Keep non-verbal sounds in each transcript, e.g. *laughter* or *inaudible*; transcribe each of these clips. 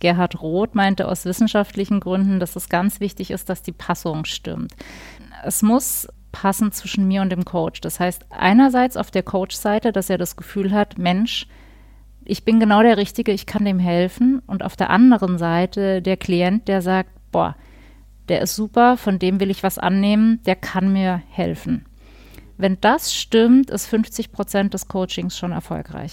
Gerhard Roth meinte aus wissenschaftlichen Gründen, dass es ganz wichtig ist, dass die Passung stimmt. Es muss passen zwischen mir und dem Coach. Das heißt, einerseits auf der Coach-Seite, dass er das Gefühl hat, Mensch, ich bin genau der Richtige, ich kann dem helfen. Und auf der anderen Seite der Klient, der sagt, boah, der ist super, von dem will ich was annehmen, der kann mir helfen. Wenn das stimmt, ist 50 Prozent des Coachings schon erfolgreich.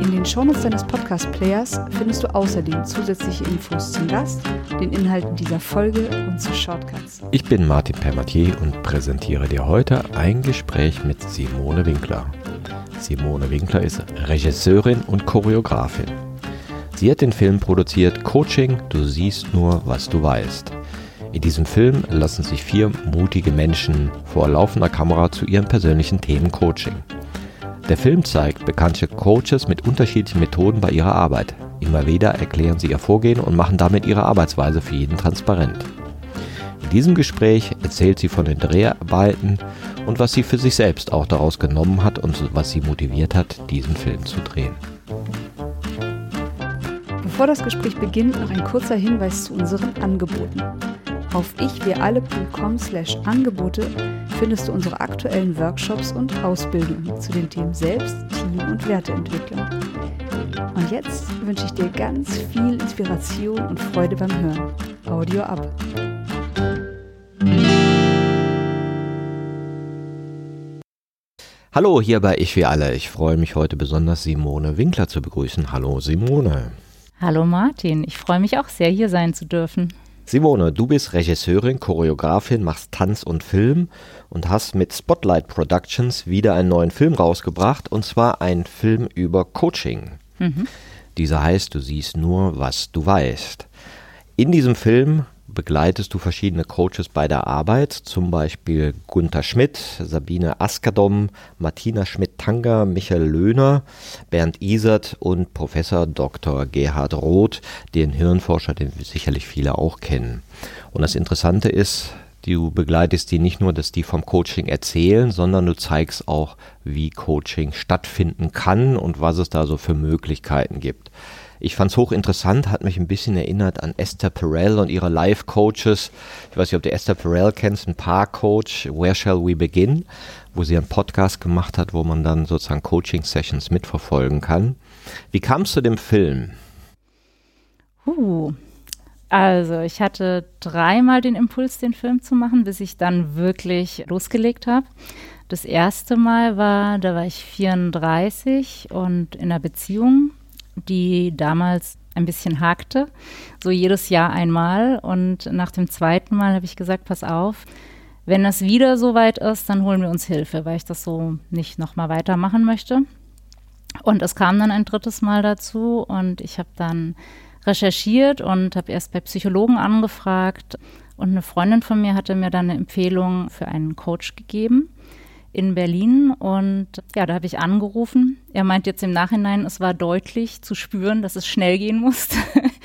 In den Shownotes deines Podcast-Players findest du außerdem zusätzliche Infos zum Gast, den Inhalten dieser Folge und zu Shortcuts. Ich bin Martin Permatier und präsentiere dir heute ein Gespräch mit Simone Winkler. Simone Winkler ist Regisseurin und Choreografin. Sie hat den Film produziert Coaching, du siehst nur, was du weißt. In diesem Film lassen sich vier mutige Menschen vor laufender Kamera zu ihren persönlichen Themen Coaching. Der Film zeigt bekannte Coaches mit unterschiedlichen Methoden bei ihrer Arbeit. Immer wieder erklären sie ihr Vorgehen und machen damit ihre Arbeitsweise für jeden transparent. In diesem Gespräch erzählt sie von den Dreharbeiten und was sie für sich selbst auch daraus genommen hat und was sie motiviert hat, diesen Film zu drehen. Bevor das Gespräch beginnt, noch ein kurzer Hinweis zu unseren Angeboten. Auf ichwiralle.com slash Angebote findest du unsere aktuellen Workshops und Ausbildungen zu den Themen Selbst, Team und Werteentwicklung. Und jetzt wünsche ich dir ganz viel Inspiration und Freude beim Hören. Audio ab. Hallo hier bei Ich wie alle. Ich freue mich heute besonders Simone Winkler zu begrüßen. Hallo Simone. Hallo Martin, ich freue mich auch sehr, hier sein zu dürfen. Simone, du bist Regisseurin, Choreografin, machst Tanz und Film und hast mit Spotlight Productions wieder einen neuen Film rausgebracht und zwar ein Film über Coaching. Mhm. Dieser heißt Du siehst nur, was du weißt. In diesem Film begleitest du verschiedene Coaches bei der Arbeit, zum Beispiel Gunther Schmidt, Sabine Askadom, Martina Schmidt-Tanger, Michael Löhner, Bernd Isert und Professor Dr. Gerhard Roth, den Hirnforscher, den sicherlich viele auch kennen. Und das Interessante ist, du begleitest die nicht nur, dass die vom Coaching erzählen, sondern du zeigst auch, wie Coaching stattfinden kann und was es da so für Möglichkeiten gibt. Ich fand es hochinteressant, hat mich ein bisschen erinnert an Esther Perel und ihre Life-Coaches. Ich weiß nicht, ob du Esther Perel kennst, ein Paar-Coach, Where Shall We Begin, wo sie einen Podcast gemacht hat, wo man dann sozusagen Coaching-Sessions mitverfolgen kann. Wie kam es zu dem Film? Uh, also ich hatte dreimal den Impuls, den Film zu machen, bis ich dann wirklich losgelegt habe. Das erste Mal war, da war ich 34 und in einer Beziehung die damals ein bisschen hakte, so jedes Jahr einmal. Und nach dem zweiten Mal habe ich gesagt, pass auf, wenn das wieder so weit ist, dann holen wir uns Hilfe, weil ich das so nicht nochmal weitermachen möchte. Und es kam dann ein drittes Mal dazu und ich habe dann recherchiert und habe erst bei Psychologen angefragt und eine Freundin von mir hatte mir dann eine Empfehlung für einen Coach gegeben in Berlin und ja, da habe ich angerufen. Er meint jetzt im Nachhinein, es war deutlich zu spüren, dass es schnell gehen musste.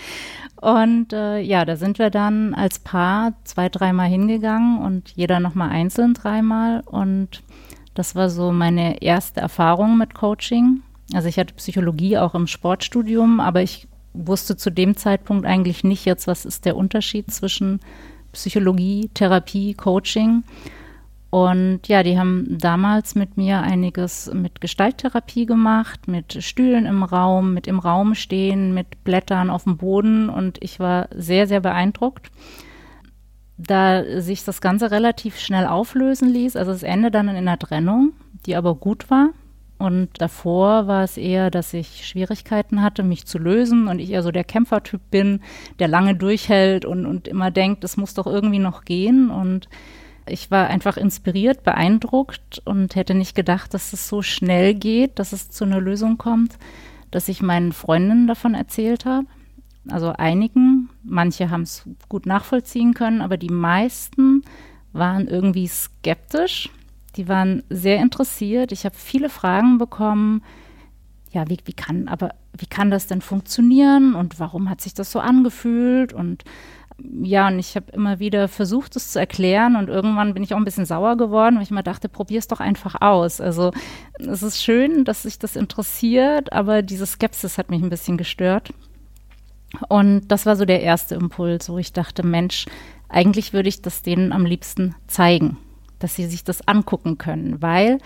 *laughs* und äh, ja, da sind wir dann als Paar zwei, dreimal hingegangen und jeder nochmal einzeln dreimal und das war so meine erste Erfahrung mit Coaching. Also ich hatte Psychologie auch im Sportstudium, aber ich wusste zu dem Zeitpunkt eigentlich nicht jetzt, was ist der Unterschied zwischen Psychologie, Therapie, Coaching. Und ja, die haben damals mit mir einiges mit Gestalttherapie gemacht, mit Stühlen im Raum, mit im Raum stehen, mit Blättern auf dem Boden und ich war sehr, sehr beeindruckt. Da sich das Ganze relativ schnell auflösen ließ, also das Ende dann in einer Trennung, die aber gut war. Und davor war es eher, dass ich Schwierigkeiten hatte, mich zu lösen und ich eher so der Kämpfertyp bin, der lange durchhält und, und immer denkt, es muss doch irgendwie noch gehen. Und ich war einfach inspiriert, beeindruckt und hätte nicht gedacht, dass es so schnell geht, dass es zu einer Lösung kommt, dass ich meinen Freundinnen davon erzählt habe. Also einigen, manche haben es gut nachvollziehen können, aber die meisten waren irgendwie skeptisch. Die waren sehr interessiert. Ich habe viele Fragen bekommen. Ja, wie, wie kann, aber wie kann das denn funktionieren und warum hat sich das so angefühlt? Und ja, und ich habe immer wieder versucht, es zu erklären und irgendwann bin ich auch ein bisschen sauer geworden, weil ich mir dachte, probier es doch einfach aus. Also es ist schön, dass sich das interessiert, aber diese Skepsis hat mich ein bisschen gestört. Und das war so der erste Impuls, wo ich dachte, Mensch, eigentlich würde ich das denen am liebsten zeigen, dass sie sich das angucken können, weil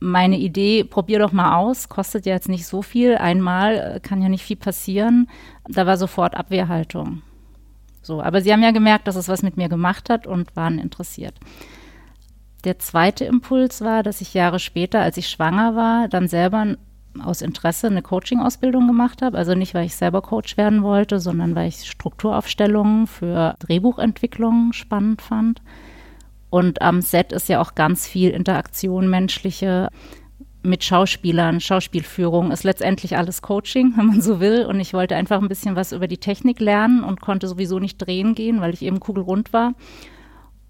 meine Idee, probier doch mal aus, kostet ja jetzt nicht so viel, einmal äh, kann ja nicht viel passieren, da war sofort Abwehrhaltung. So, aber sie haben ja gemerkt, dass es was mit mir gemacht hat und waren interessiert. Der zweite Impuls war, dass ich Jahre später, als ich schwanger war, dann selber aus Interesse eine Coaching-Ausbildung gemacht habe. Also nicht, weil ich selber Coach werden wollte, sondern weil ich Strukturaufstellungen für Drehbuchentwicklung spannend fand. Und am Set ist ja auch ganz viel Interaktion, menschliche mit Schauspielern, Schauspielführung ist letztendlich alles Coaching, wenn man so will. Und ich wollte einfach ein bisschen was über die Technik lernen und konnte sowieso nicht drehen gehen, weil ich eben kugelrund war.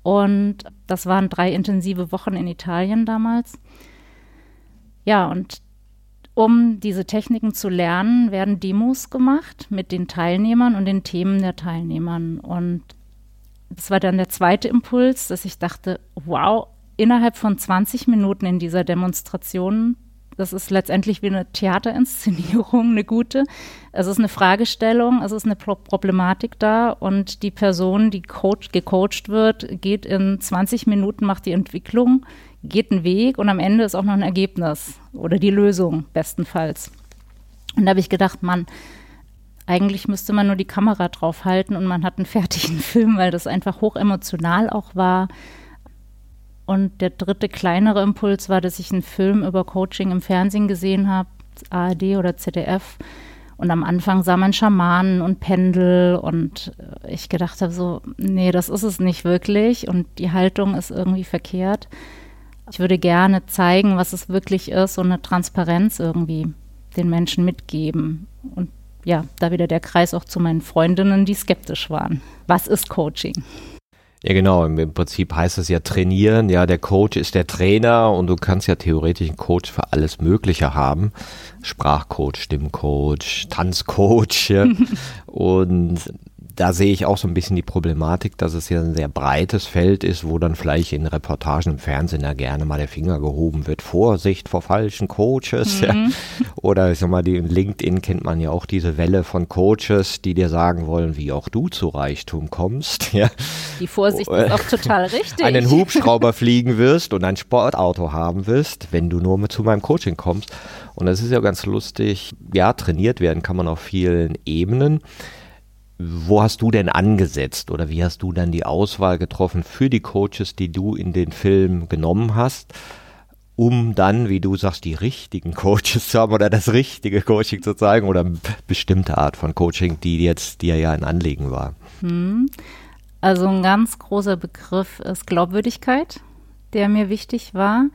Und das waren drei intensive Wochen in Italien damals. Ja, und um diese Techniken zu lernen, werden Demos gemacht mit den Teilnehmern und den Themen der Teilnehmern. Und das war dann der zweite Impuls, dass ich dachte, wow, innerhalb von 20 Minuten in dieser Demonstration, das ist letztendlich wie eine Theaterinszenierung, eine gute. Es ist eine Fragestellung, es ist eine Pro Problematik da und die Person, die coach, gecoacht wird, geht in 20 Minuten, macht die Entwicklung, geht einen Weg und am Ende ist auch noch ein Ergebnis oder die Lösung bestenfalls. Und da habe ich gedacht, Mann, eigentlich müsste man nur die Kamera draufhalten und man hat einen *laughs* fertigen Film, weil das einfach hoch emotional auch war. Und der dritte kleinere Impuls war, dass ich einen Film über Coaching im Fernsehen gesehen habe, ARD oder ZDF. Und am Anfang sah man Schamanen und Pendel und ich gedacht habe so, nee, das ist es nicht wirklich und die Haltung ist irgendwie verkehrt. Ich würde gerne zeigen, was es wirklich ist und eine Transparenz irgendwie den Menschen mitgeben. Und ja, da wieder der Kreis auch zu meinen Freundinnen, die skeptisch waren. Was ist Coaching? Ja, genau. Im Prinzip heißt es ja trainieren. Ja, der Coach ist der Trainer und du kannst ja theoretisch einen Coach für alles Mögliche haben. Sprachcoach, Stimmcoach, Tanzcoach. Ja. *laughs* und da sehe ich auch so ein bisschen die Problematik, dass es ja ein sehr breites Feld ist, wo dann vielleicht in Reportagen im Fernsehen ja gerne mal der Finger gehoben wird. Vorsicht vor falschen Coaches. Mhm. Ja. Oder ich sag mal, die in LinkedIn kennt man ja auch diese Welle von Coaches, die dir sagen wollen, wie auch du zu Reichtum kommst. Ja. Die Vorsicht ist auch total richtig. Einen Hubschrauber fliegen wirst und ein Sportauto haben wirst, wenn du nur mit zu meinem Coaching kommst. Und das ist ja ganz lustig. Ja, trainiert werden kann man auf vielen Ebenen. Wo hast du denn angesetzt oder wie hast du dann die Auswahl getroffen für die Coaches, die du in den Film genommen hast, um dann, wie du sagst, die richtigen Coaches zu haben oder das richtige Coaching zu zeigen oder eine bestimmte Art von Coaching, die jetzt dir ja ein Anliegen war? Hm. Also ein ganz großer Begriff ist Glaubwürdigkeit, der mir wichtig war.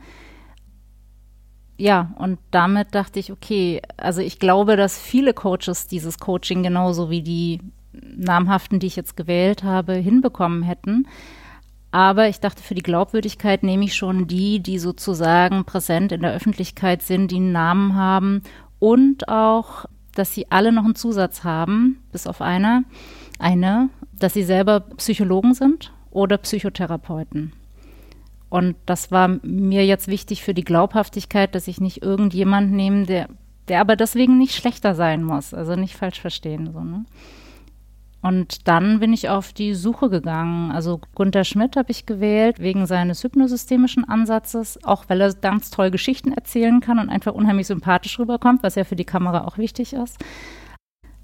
Ja, und damit dachte ich, okay, also ich glaube, dass viele Coaches dieses Coaching genauso wie die namhaften, die ich jetzt gewählt habe, hinbekommen hätten. Aber ich dachte, für die Glaubwürdigkeit nehme ich schon die, die sozusagen präsent in der Öffentlichkeit sind, die einen Namen haben und auch, dass sie alle noch einen Zusatz haben, bis auf einer, eine, dass sie selber Psychologen sind oder Psychotherapeuten. Und das war mir jetzt wichtig für die Glaubhaftigkeit, dass ich nicht irgendjemand nehme, der, der aber deswegen nicht schlechter sein muss. Also nicht falsch verstehen. So, ne? Und dann bin ich auf die Suche gegangen. Also Gunther Schmidt habe ich gewählt wegen seines hypnosystemischen Ansatzes, auch weil er ganz toll Geschichten erzählen kann und einfach unheimlich sympathisch rüberkommt, was ja für die Kamera auch wichtig ist.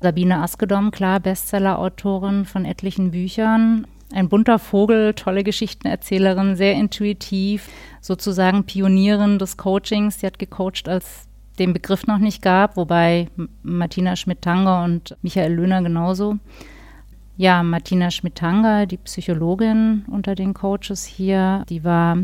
Sabine Askedom, klar, Bestseller-Autorin von etlichen Büchern. Ein bunter Vogel, tolle Geschichtenerzählerin, sehr intuitiv, sozusagen Pionierin des Coachings. Sie hat gecoacht, als den Begriff noch nicht gab, wobei Martina Schmidt-Tanger und Michael Löhner genauso. Ja, Martina Schmidtanger, die Psychologin unter den Coaches hier, die war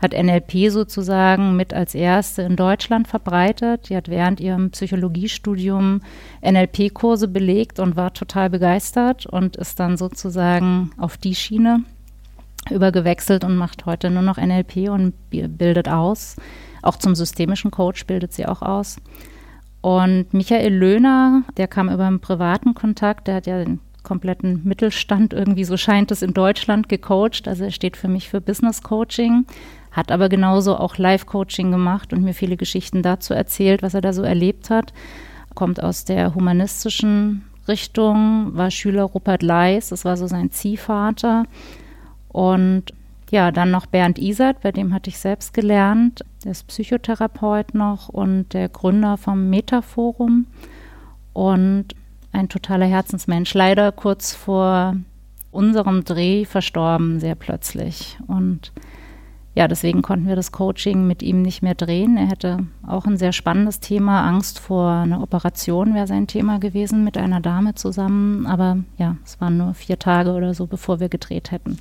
hat NLP sozusagen mit als erste in Deutschland verbreitet. Die hat während ihrem Psychologiestudium NLP-Kurse belegt und war total begeistert und ist dann sozusagen auf die Schiene übergewechselt und macht heute nur noch NLP und bildet aus. Auch zum systemischen Coach bildet sie auch aus. Und Michael Löhner, der kam über einen privaten Kontakt, der hat ja kompletten Mittelstand irgendwie, so scheint es in Deutschland, gecoacht. Also er steht für mich für Business Coaching, hat aber genauso auch Live-Coaching gemacht und mir viele Geschichten dazu erzählt, was er da so erlebt hat. Kommt aus der humanistischen Richtung, war Schüler Rupert Leis, das war so sein Ziehvater. Und ja, dann noch Bernd Isert, bei dem hatte ich selbst gelernt. Der ist Psychotherapeut noch und der Gründer vom Metaforum und ein totaler Herzensmensch. Leider kurz vor unserem Dreh verstorben, sehr plötzlich. Und ja, deswegen konnten wir das Coaching mit ihm nicht mehr drehen. Er hätte auch ein sehr spannendes Thema. Angst vor einer Operation wäre sein Thema gewesen mit einer Dame zusammen. Aber ja, es waren nur vier Tage oder so, bevor wir gedreht hätten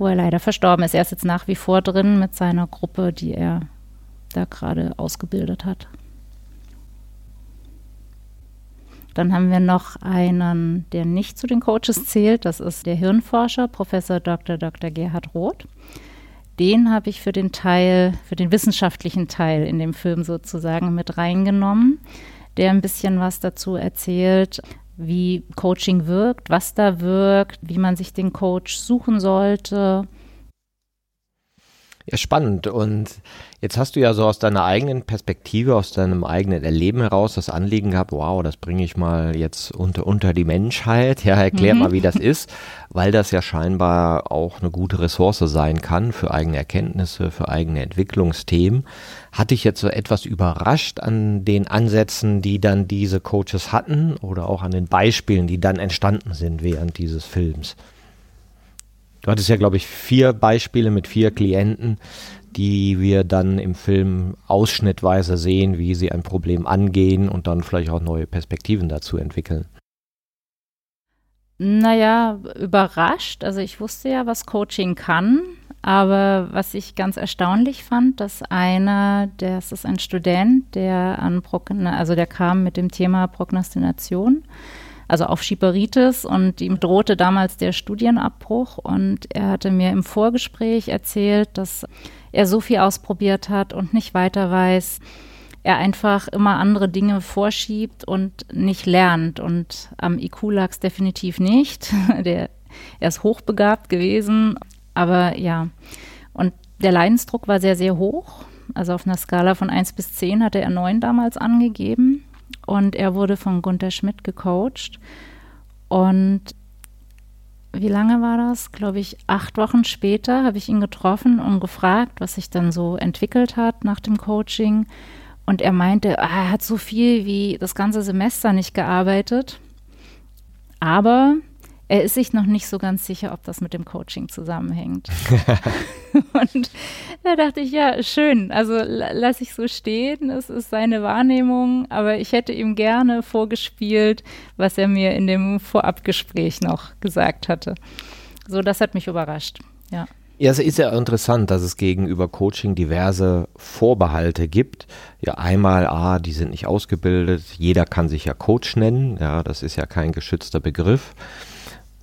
wo er leider verstorben ist. Er ist jetzt nach wie vor drin mit seiner Gruppe, die er da gerade ausgebildet hat. Dann haben wir noch einen, der nicht zu den Coaches zählt. Das ist der Hirnforscher, Professor Dr. Dr. Gerhard Roth. Den habe ich für den Teil, für den wissenschaftlichen Teil in dem Film sozusagen mit reingenommen, der ein bisschen was dazu erzählt, wie Coaching wirkt, was da wirkt, wie man sich den Coach suchen sollte. Ja, spannend. Und jetzt hast du ja so aus deiner eigenen Perspektive, aus deinem eigenen Erleben heraus das Anliegen gehabt, wow, das bringe ich mal jetzt unter, unter die Menschheit. Ja, erklär mhm. mal, wie das ist, weil das ja scheinbar auch eine gute Ressource sein kann für eigene Erkenntnisse, für eigene Entwicklungsthemen. Hat dich jetzt so etwas überrascht an den Ansätzen, die dann diese Coaches hatten oder auch an den Beispielen, die dann entstanden sind während dieses Films? Du hattest ja, glaube ich, vier Beispiele mit vier Klienten, die wir dann im Film ausschnittweise sehen, wie sie ein Problem angehen und dann vielleicht auch neue Perspektiven dazu entwickeln. Naja, überrascht. Also ich wusste ja, was Coaching kann, aber was ich ganz erstaunlich fand, dass einer, das ist ein Student, der an Progn also der kam mit dem Thema Prognostination also auf Schieperitis und ihm drohte damals der Studienabbruch und er hatte mir im Vorgespräch erzählt, dass er so viel ausprobiert hat und nicht weiter weiß, er einfach immer andere Dinge vorschiebt und nicht lernt und am IQ lag es definitiv nicht. *laughs* Der, er ist hochbegabt gewesen, aber ja. Und der Leidensdruck war sehr, sehr hoch. Also auf einer Skala von 1 bis 10 hatte er 9 damals angegeben und er wurde von Gunther Schmidt gecoacht. Und wie lange war das? Glaube ich, acht Wochen später habe ich ihn getroffen und gefragt, was sich dann so entwickelt hat nach dem Coaching. Und er meinte, ah, er hat so viel wie das ganze Semester nicht gearbeitet. Aber er ist sich noch nicht so ganz sicher, ob das mit dem Coaching zusammenhängt. *laughs* *laughs* und da dachte ich, ja, schön, also lasse ich so stehen, es ist seine Wahrnehmung, aber ich hätte ihm gerne vorgespielt, was er mir in dem Vorabgespräch noch gesagt hatte. So, das hat mich überrascht, ja. Ja, es ist ja interessant, dass es gegenüber Coaching diverse Vorbehalte gibt. Ja, einmal, ah, die sind nicht ausgebildet, jeder kann sich ja Coach nennen, ja, das ist ja kein geschützter Begriff.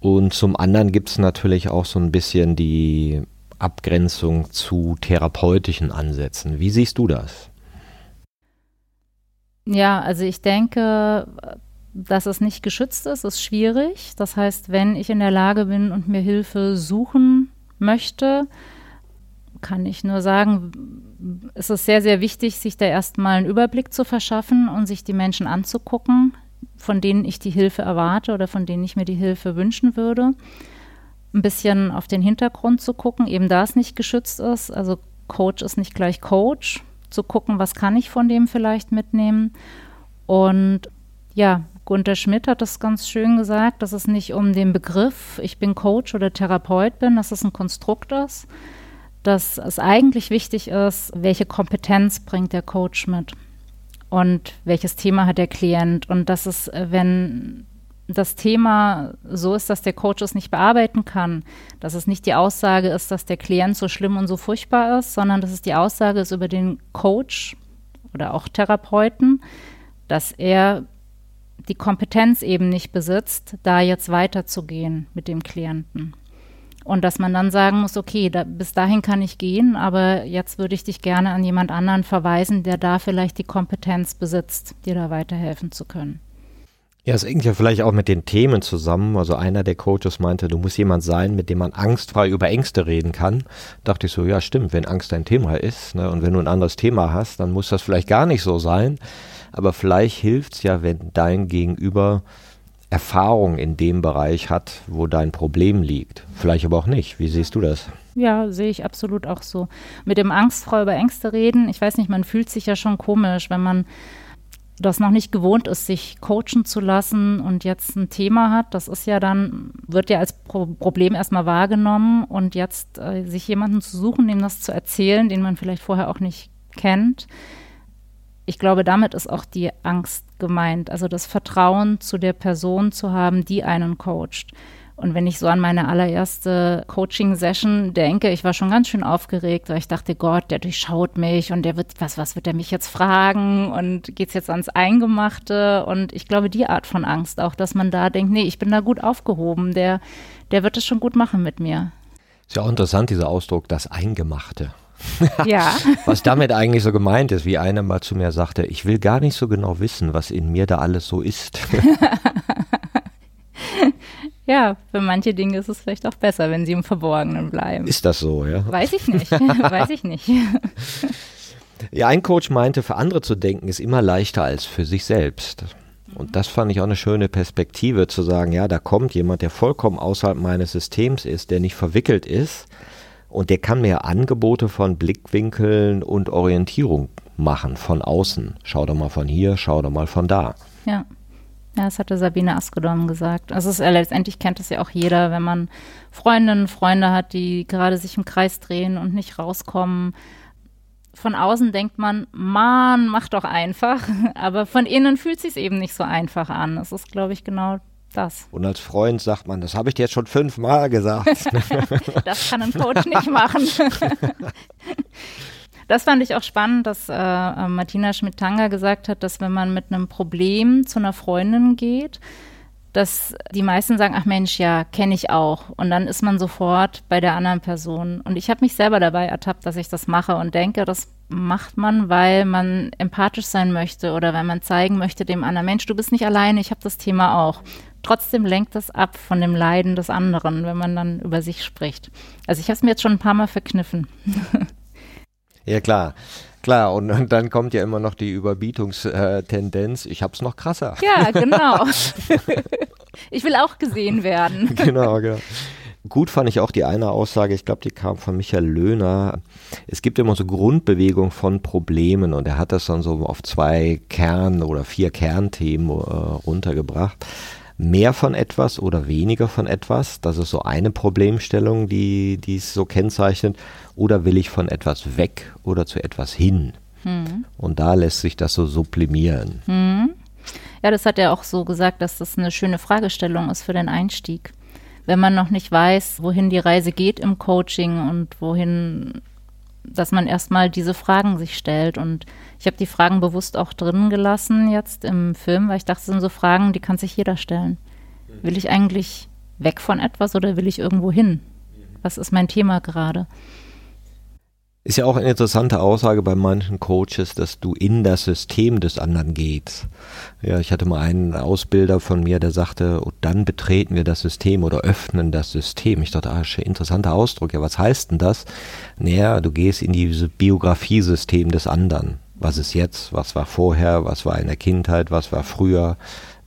Und zum anderen gibt es natürlich auch so ein bisschen die Abgrenzung zu therapeutischen Ansätzen. Wie siehst du das? Ja, also ich denke, dass es nicht geschützt ist, ist schwierig. Das heißt, wenn ich in der Lage bin und mir Hilfe suchen möchte, kann ich nur sagen, es ist sehr, sehr wichtig, sich da erstmal einen Überblick zu verschaffen und sich die Menschen anzugucken, von denen ich die Hilfe erwarte oder von denen ich mir die Hilfe wünschen würde. Ein bisschen auf den Hintergrund zu gucken, eben da es nicht geschützt ist. Also Coach ist nicht gleich Coach. Zu gucken, was kann ich von dem vielleicht mitnehmen. Und ja, Gunther Schmidt hat das ganz schön gesagt, dass es nicht um den Begriff, ich bin Coach oder Therapeut bin, dass es ein Konstrukt ist, dass es eigentlich wichtig ist, welche Kompetenz bringt der Coach mit und welches Thema hat der Klient und dass es, äh, wenn das Thema so ist, dass der Coach es nicht bearbeiten kann, dass es nicht die Aussage ist, dass der Klient so schlimm und so furchtbar ist, sondern dass es die Aussage ist über den Coach oder auch Therapeuten, dass er die Kompetenz eben nicht besitzt, da jetzt weiterzugehen mit dem Klienten. Und dass man dann sagen muss, okay, da, bis dahin kann ich gehen, aber jetzt würde ich dich gerne an jemand anderen verweisen, der da vielleicht die Kompetenz besitzt, dir da weiterhelfen zu können. Ja, es hängt ja vielleicht auch mit den Themen zusammen. Also einer der Coaches meinte, du musst jemand sein, mit dem man angstfrei über Ängste reden kann. Dachte ich so, ja stimmt, wenn Angst ein Thema ist ne, und wenn du ein anderes Thema hast, dann muss das vielleicht gar nicht so sein. Aber vielleicht hilft es ja, wenn dein Gegenüber Erfahrung in dem Bereich hat, wo dein Problem liegt. Vielleicht aber auch nicht. Wie siehst du das? Ja, sehe ich absolut auch so. Mit dem angstfrei über Ängste reden, ich weiß nicht, man fühlt sich ja schon komisch, wenn man das noch nicht gewohnt ist, sich coachen zu lassen und jetzt ein Thema hat, das ist ja dann, wird ja als Pro Problem erstmal wahrgenommen und jetzt äh, sich jemanden zu suchen, dem das zu erzählen, den man vielleicht vorher auch nicht kennt. Ich glaube, damit ist auch die Angst gemeint, also das Vertrauen zu der Person zu haben, die einen coacht. Und wenn ich so an meine allererste Coaching-Session denke, ich war schon ganz schön aufgeregt, weil ich dachte, Gott, der durchschaut mich und der wird, was, was wird er mich jetzt fragen und geht es jetzt ans Eingemachte? Und ich glaube, die Art von Angst auch, dass man da denkt, nee, ich bin da gut aufgehoben, der, der wird es schon gut machen mit mir. Ist ja auch interessant, dieser Ausdruck, das Eingemachte. *laughs* Ja. was damit eigentlich so gemeint ist, wie einer mal zu mir sagte, ich will gar nicht so genau wissen, was in mir da alles so ist. *laughs* Ja, für manche Dinge ist es vielleicht auch besser, wenn sie im Verborgenen bleiben. Ist das so, ja? Weiß ich nicht. *laughs* Weiß ich nicht. Ja, ein Coach meinte, für andere zu denken ist immer leichter als für sich selbst. Und das fand ich auch eine schöne Perspektive, zu sagen, ja, da kommt jemand, der vollkommen außerhalb meines Systems ist, der nicht verwickelt ist und der kann mir Angebote von Blickwinkeln und Orientierung machen von außen. Schau doch mal von hier, schau doch mal von da. Ja. Ja, das hatte Sabine Askedom gesagt. Also es, äh, letztendlich kennt es ja auch jeder, wenn man Freundinnen, Freunde hat, die gerade sich im Kreis drehen und nicht rauskommen. Von außen denkt man, Mann, mach doch einfach. *laughs* Aber von innen fühlt es sich eben nicht so einfach an. Es ist, glaube ich, genau das. Und als Freund sagt man, das habe ich dir jetzt schon fünfmal gesagt. *laughs* das kann ein Coach nicht machen. *laughs* Das fand ich auch spannend, dass äh, äh, Martina Schmidt-Tanger gesagt hat, dass wenn man mit einem Problem zu einer Freundin geht, dass die meisten sagen, ach Mensch, ja, kenne ich auch. Und dann ist man sofort bei der anderen Person. Und ich habe mich selber dabei ertappt, dass ich das mache und denke, das macht man, weil man empathisch sein möchte oder weil man zeigen möchte dem anderen, Mensch, du bist nicht alleine, ich habe das Thema auch. Trotzdem lenkt das ab von dem Leiden des anderen, wenn man dann über sich spricht. Also ich habe es mir jetzt schon ein paar Mal verkniffen. *laughs* Ja, klar. Klar, und, und dann kommt ja immer noch die Überbietungstendenz. Ich hab's noch krasser. Ja, genau. *laughs* ich will auch gesehen werden. *laughs* genau, genau. Gut fand ich auch die eine Aussage, ich glaube, die kam von Michael Löhner. Es gibt immer so Grundbewegung von Problemen und er hat das dann so auf zwei Kern- oder vier Kernthemen äh, runtergebracht mehr von etwas oder weniger von etwas. Das ist so eine Problemstellung, die, die es so kennzeichnet. Oder will ich von etwas weg oder zu etwas hin? Hm. Und da lässt sich das so sublimieren. Hm. Ja, das hat er auch so gesagt, dass das eine schöne Fragestellung ist für den Einstieg. Wenn man noch nicht weiß, wohin die Reise geht im Coaching und wohin dass man erstmal diese Fragen sich stellt. Und ich habe die Fragen bewusst auch drin gelassen jetzt im Film, weil ich dachte, das sind so Fragen, die kann sich jeder stellen. Will ich eigentlich weg von etwas oder will ich irgendwo hin? Was ist mein Thema gerade? Ist ja auch eine interessante Aussage bei manchen Coaches, dass du in das System des anderen gehst. Ja, ich hatte mal einen Ausbilder von mir, der sagte, und dann betreten wir das System oder öffnen das System. Ich dachte, ah, interessanter Ausdruck. Ja, was heißt denn das? Naja, du gehst in dieses Biografiesystem des anderen. Was ist jetzt? Was war vorher? Was war in der Kindheit? Was war früher?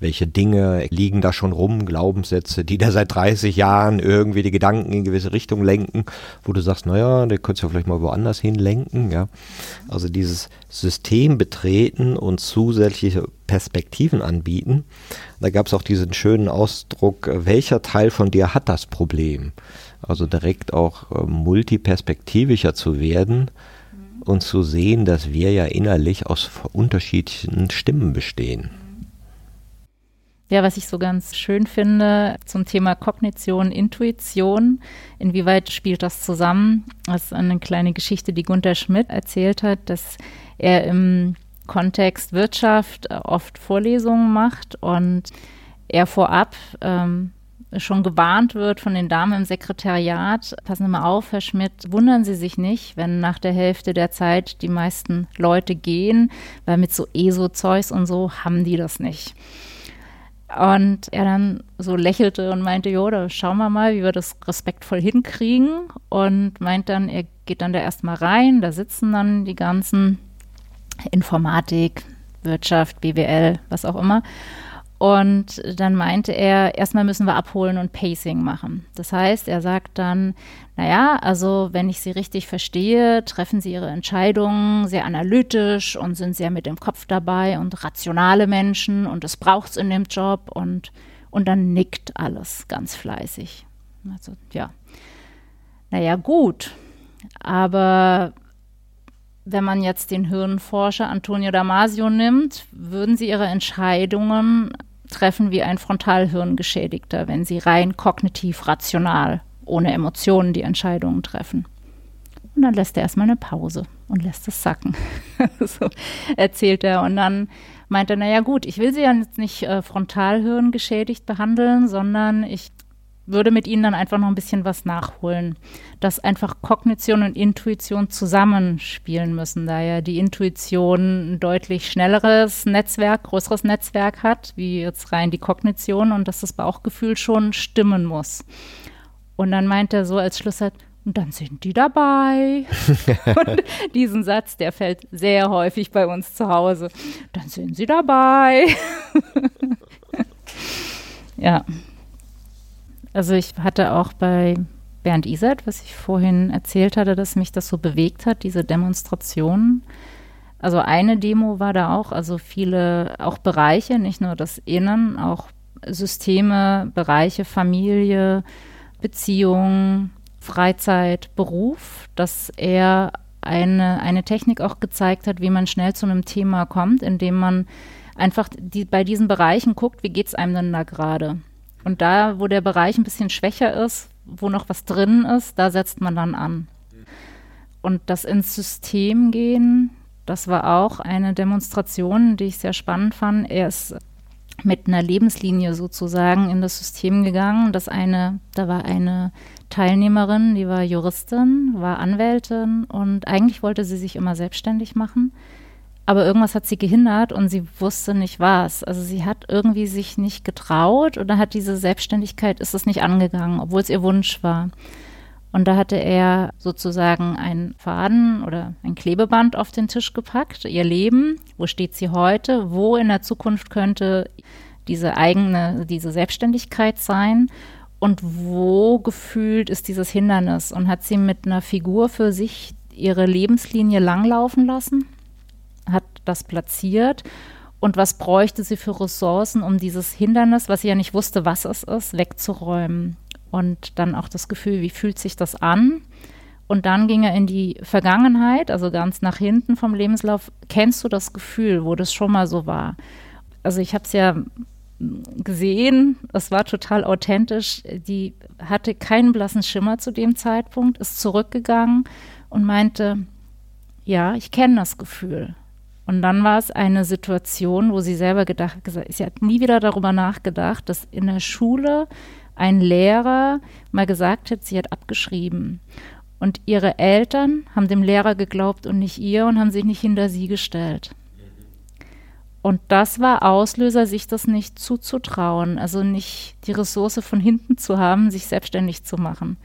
Welche Dinge liegen da schon rum, Glaubenssätze, die da seit 30 Jahren irgendwie die Gedanken in gewisse Richtung lenken, wo du sagst, naja, der könnte ja vielleicht mal woanders hin lenken, ja. Also dieses System betreten und zusätzliche Perspektiven anbieten. Da gab es auch diesen schönen Ausdruck, welcher Teil von dir hat das Problem? Also direkt auch äh, multiperspektivischer zu werden und zu sehen, dass wir ja innerlich aus unterschiedlichen Stimmen bestehen. Ja, was ich so ganz schön finde zum Thema Kognition, Intuition, inwieweit spielt das zusammen? Das ist eine kleine Geschichte, die Gunther Schmidt erzählt hat, dass er im Kontext Wirtschaft oft Vorlesungen macht und er vorab ähm, schon gewarnt wird von den Damen im Sekretariat, passen Sie mal auf, Herr Schmidt, wundern Sie sich nicht, wenn nach der Hälfte der Zeit die meisten Leute gehen, weil mit so ESO-Zeugs und so haben die das nicht. Und er dann so lächelte und meinte, jo, da schauen wir mal, wie wir das respektvoll hinkriegen. Und meint dann, er geht dann da erstmal rein, da sitzen dann die ganzen Informatik, Wirtschaft, BWL, was auch immer. Und dann meinte er, erstmal müssen wir abholen und Pacing machen. Das heißt, er sagt dann, naja, also wenn ich Sie richtig verstehe, treffen Sie Ihre Entscheidungen sehr analytisch und sind sehr mit dem Kopf dabei und rationale Menschen und es braucht es in dem Job und, und dann nickt alles ganz fleißig. Also ja, naja gut, aber wenn man jetzt den Hirnforscher Antonio Damasio nimmt, würden Sie Ihre Entscheidungen treffen wie ein Frontalhirngeschädigter, wenn sie rein kognitiv rational, ohne Emotionen die Entscheidungen treffen. Und dann lässt er erstmal eine Pause und lässt es sacken. *laughs* so erzählt er. Und dann meint er, naja gut, ich will sie ja jetzt nicht äh, Frontalhirn geschädigt behandeln, sondern ich würde mit ihnen dann einfach noch ein bisschen was nachholen, dass einfach Kognition und Intuition zusammenspielen müssen, da ja die Intuition ein deutlich schnelleres Netzwerk, größeres Netzwerk hat, wie jetzt rein die Kognition und dass das Bauchgefühl schon stimmen muss. Und dann meint er so als Schlusssatz, und dann sind die dabei. *laughs* und diesen Satz, der fällt sehr häufig bei uns zu Hause. Dann sind sie dabei. *laughs* ja. Also ich hatte auch bei Bernd Isert, was ich vorhin erzählt hatte, dass mich das so bewegt hat, diese Demonstrationen. Also eine Demo war da auch, also viele, auch Bereiche, nicht nur das Innen, auch Systeme, Bereiche, Familie, Beziehung, Freizeit, Beruf, dass er eine, eine Technik auch gezeigt hat, wie man schnell zu einem Thema kommt, indem man einfach die, bei diesen Bereichen guckt, wie geht es einem denn da gerade? Und da, wo der Bereich ein bisschen schwächer ist, wo noch was drin ist, da setzt man dann an. Und das ins System gehen, das war auch eine Demonstration, die ich sehr spannend fand. Er ist mit einer Lebenslinie sozusagen in das System gegangen. Das eine, da war eine Teilnehmerin, die war Juristin, war Anwältin und eigentlich wollte sie sich immer selbstständig machen aber irgendwas hat sie gehindert und sie wusste nicht was. Also sie hat irgendwie sich nicht getraut oder hat diese Selbstständigkeit, ist es nicht angegangen, obwohl es ihr Wunsch war. Und da hatte er sozusagen einen Faden oder ein Klebeband auf den Tisch gepackt, ihr Leben, wo steht sie heute, wo in der Zukunft könnte diese eigene, diese Selbstständigkeit sein und wo gefühlt ist dieses Hindernis und hat sie mit einer Figur für sich ihre Lebenslinie langlaufen lassen hat das platziert und was bräuchte sie für Ressourcen, um dieses Hindernis, was sie ja nicht wusste, was es ist, wegzuräumen. Und dann auch das Gefühl, wie fühlt sich das an? Und dann ging er in die Vergangenheit, also ganz nach hinten vom Lebenslauf. Kennst du das Gefühl, wo das schon mal so war? Also ich habe es ja gesehen, es war total authentisch. Die hatte keinen blassen Schimmer zu dem Zeitpunkt, ist zurückgegangen und meinte, ja, ich kenne das Gefühl. Und dann war es eine Situation, wo sie selber gedacht, gesagt, sie hat nie wieder darüber nachgedacht, dass in der Schule ein Lehrer mal gesagt hat, sie hat abgeschrieben. Und ihre Eltern haben dem Lehrer geglaubt und nicht ihr und haben sich nicht hinter sie gestellt. Und das war Auslöser, sich das nicht zuzutrauen, also nicht die Ressource von hinten zu haben, sich selbstständig zu machen.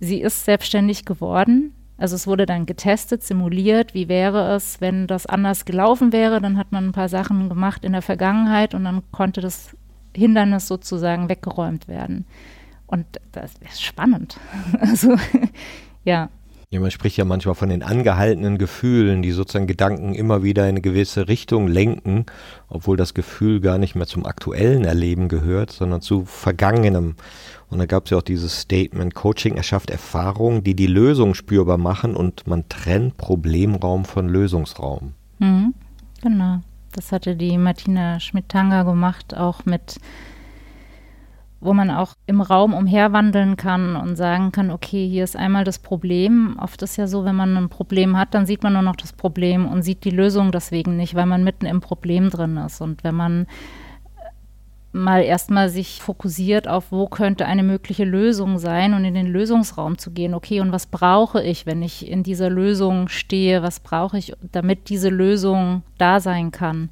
Sie ist selbstständig geworden, also es wurde dann getestet, simuliert, wie wäre es, wenn das anders gelaufen wäre. Dann hat man ein paar Sachen gemacht in der Vergangenheit und dann konnte das Hindernis sozusagen weggeräumt werden. Und das ist spannend. *laughs* Also ja. Ja, man spricht ja manchmal von den angehaltenen Gefühlen, die sozusagen Gedanken immer wieder in eine gewisse Richtung lenken, obwohl das Gefühl gar nicht mehr zum aktuellen Erleben gehört, sondern zu Vergangenem. Und da gab es ja auch dieses Statement, Coaching erschafft Erfahrungen, die die Lösung spürbar machen und man trennt Problemraum von Lösungsraum. Mhm, genau. Das hatte die Martina Schmidt-Tanger gemacht, auch mit wo man auch im Raum umherwandeln kann und sagen kann, okay, hier ist einmal das Problem. Oft ist ja so, wenn man ein Problem hat, dann sieht man nur noch das Problem und sieht die Lösung deswegen nicht, weil man mitten im Problem drin ist. Und wenn man mal erstmal sich fokussiert auf, wo könnte eine mögliche Lösung sein und in den Lösungsraum zu gehen. Okay, und was brauche ich, wenn ich in dieser Lösung stehe? Was brauche ich, damit diese Lösung da sein kann?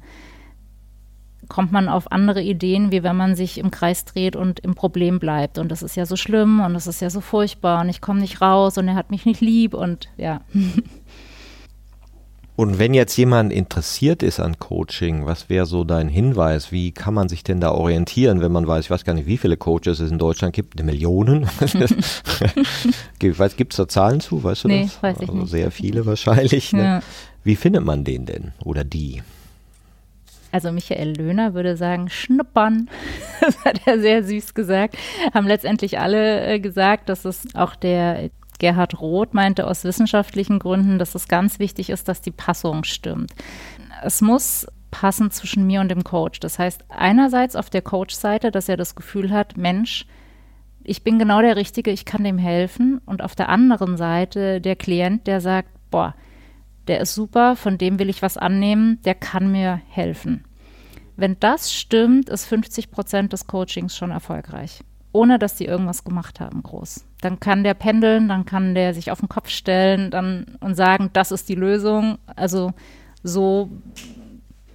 Kommt man auf andere Ideen, wie wenn man sich im Kreis dreht und im Problem bleibt. Und das ist ja so schlimm und das ist ja so furchtbar und ich komme nicht raus und er hat mich *laughs* nicht lieb und ja. Und wenn jetzt jemand interessiert ist an Coaching, was wäre so dein Hinweis? Wie kann man sich denn da orientieren, wenn man weiß, ich weiß gar nicht, wie viele Coaches es in Deutschland gibt, eine Million? *laughs* gibt es da Zahlen zu, weißt du nee, das? Weiß ich also nicht. sehr viele wahrscheinlich. Ne? Ja. Wie findet man den denn oder die? Also Michael Löhner würde sagen, schnuppern. *laughs* Das hat er sehr süß gesagt. Haben letztendlich alle äh, gesagt, dass es auch der Gerhard Roth meinte aus wissenschaftlichen Gründen, dass es ganz wichtig ist, dass die Passung stimmt. Es muss passen zwischen mir und dem Coach. Das heißt, einerseits auf der Coach-Seite, dass er das Gefühl hat, Mensch, ich bin genau der Richtige, ich kann dem helfen. Und auf der anderen Seite der Klient, der sagt, boah, der ist super, von dem will ich was annehmen, der kann mir helfen. Wenn das stimmt, ist 50 Prozent des Coachings schon erfolgreich, ohne dass die irgendwas gemacht haben, groß. Dann kann der pendeln, dann kann der sich auf den Kopf stellen dann, und sagen, das ist die Lösung. Also so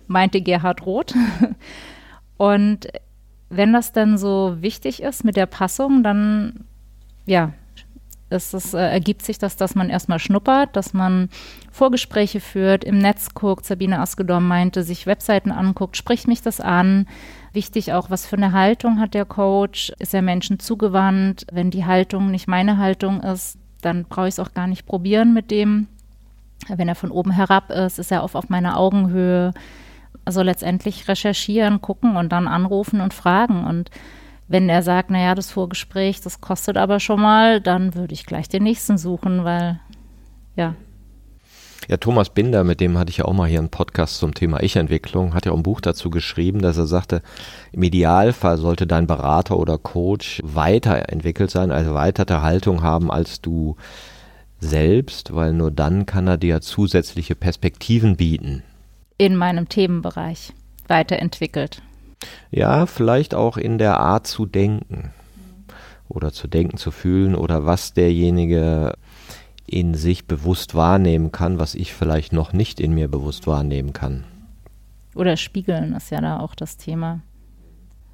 meinte Gerhard Roth. *laughs* Und wenn das dann so wichtig ist mit der Passung, dann ja, ist es, äh, ergibt sich das, dass man erstmal schnuppert, dass man Vorgespräche führt, im Netz guckt. Sabine Askedorn meinte, sich Webseiten anguckt, spricht mich das an. Wichtig auch, was für eine Haltung hat der Coach? Ist er Menschen zugewandt? Wenn die Haltung nicht meine Haltung ist, dann brauche ich es auch gar nicht probieren mit dem. Wenn er von oben herab ist, ist er auf, auf meiner Augenhöhe. Also letztendlich recherchieren, gucken und dann anrufen und fragen. Und wenn er sagt, naja, das Vorgespräch, das kostet aber schon mal, dann würde ich gleich den nächsten suchen, weil ja. Ja, Thomas Binder, mit dem hatte ich ja auch mal hier einen Podcast zum Thema Ich-Entwicklung, hat ja auch ein Buch dazu geschrieben, dass er sagte, im Idealfall sollte dein Berater oder Coach weiterentwickelt sein, also erweiterte Haltung haben als du selbst, weil nur dann kann er dir zusätzliche Perspektiven bieten. In meinem Themenbereich weiterentwickelt. Ja, vielleicht auch in der Art zu denken oder zu denken, zu fühlen oder was derjenige in sich bewusst wahrnehmen kann, was ich vielleicht noch nicht in mir bewusst wahrnehmen kann. Oder spiegeln ist ja da auch das Thema.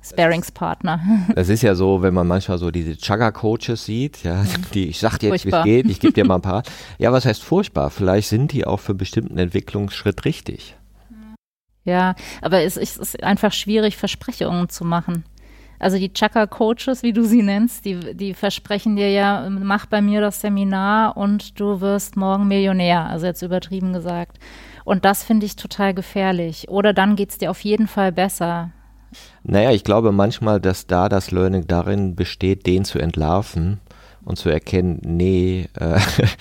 Sparingspartner. Das *laughs* ist ja so, wenn man manchmal so diese Chugga-Coaches sieht, ja, die, ich sag dir jetzt, wie es geht, ich gebe dir mal ein paar. *laughs* Ja, was heißt furchtbar? Vielleicht sind die auch für einen bestimmten Entwicklungsschritt richtig. Ja, aber es, es ist einfach schwierig, Versprechungen zu machen. Also die Chakra-Coaches, wie du sie nennst, die, die versprechen dir ja, mach bei mir das Seminar und du wirst morgen Millionär, also jetzt übertrieben gesagt. Und das finde ich total gefährlich. Oder dann geht es dir auf jeden Fall besser. Naja, ich glaube manchmal, dass da das Learning darin besteht, den zu entlarven und zu erkennen, nee, äh,